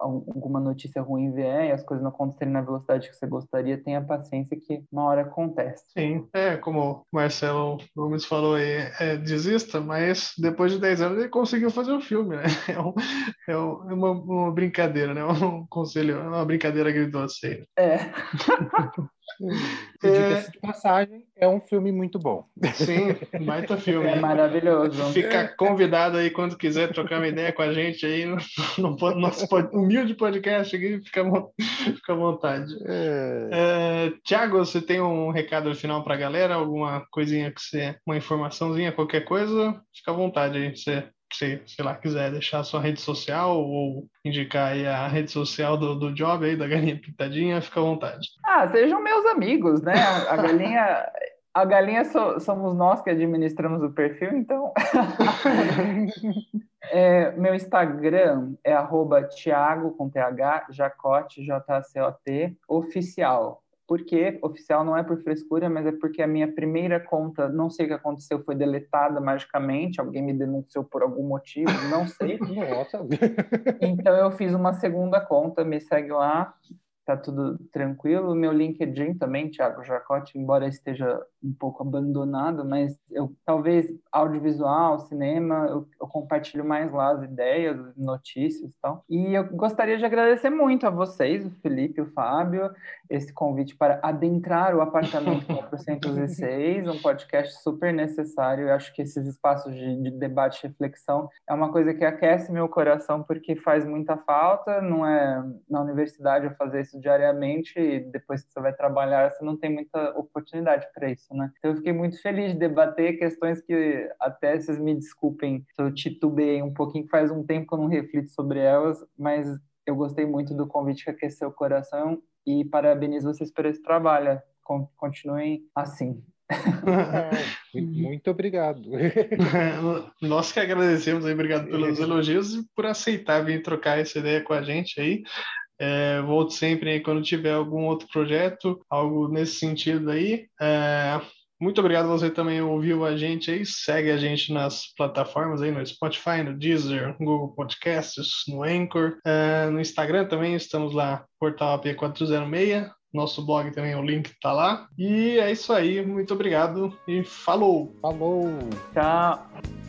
alguma notícia ruim vier e as coisas não acontecerem na velocidade que você gostaria, tenha paciência que uma hora acontece. Sim, é como o Marcelo Gomes falou aí, é, desista, mas depois de 10 anos ele conseguiu fazer o um filme, né? É, um, é, um, é uma, uma, brincadeira, né? Um conselho, é uma brincadeira agridoce. É. é... de passagem, é um filme muito bom. Sim, baita filme. É maravilhoso. Fica convidado aí quando quiser trocar uma ideia com a gente aí no, no nosso humilde podcast aqui, fica, fica à vontade. É... É, Tiago, você tem um recado final para a galera? Alguma coisinha que você, uma informaçãozinha, qualquer coisa? Fica à vontade aí, você se, sei lá, quiser deixar sua rede social ou indicar aí a rede social do, do job aí, da Galinha Pintadinha, fica à vontade. Ah, sejam meus amigos, né? A Galinha... A galinha so, somos nós que administramos o perfil, então. é, meu Instagram é arroba Thiago com TH, Jacote, J-C-O-T, oficial. Por quê? Oficial não é por frescura, mas é porque a minha primeira conta, não sei o que aconteceu, foi deletada magicamente. Alguém me denunciou por algum motivo, não sei. Nossa. Então eu fiz uma segunda conta, me segue lá tá tudo tranquilo. Meu LinkedIn também, Thiago Jacote, embora esteja um pouco abandonado, mas eu talvez audiovisual, cinema, eu, eu compartilho mais lá as ideias, notícias e tal. E eu gostaria de agradecer muito a vocês, o Felipe e o Fábio, esse convite para adentrar o apartamento 406, um podcast super necessário. Eu acho que esses espaços de, de debate e reflexão é uma coisa que aquece meu coração porque faz muita falta. Não é na universidade eu fazer isso diariamente e depois que você vai trabalhar, você não tem muita oportunidade para isso, né? Então eu fiquei muito feliz de debater questões que até vocês me desculpem se eu titubeei um pouquinho, faz um tempo que eu não reflito sobre elas, mas eu gostei muito do convite que aqueceu o coração e parabenizo vocês por esse trabalho. Continuem assim. Muito obrigado. Nós que agradecemos aí, obrigado pelos elogios e por aceitar vir trocar essa ideia com a gente aí. É, volto sempre aí quando tiver algum outro projeto, algo nesse sentido aí. É, muito obrigado você também ouviu a gente aí, segue a gente nas plataformas aí no Spotify, no Deezer, no Google Podcasts, no Anchor, é, no Instagram também estamos lá, Portal AP406, nosso blog também, o link tá lá. E é isso aí, muito obrigado e falou! Falou! Tchau!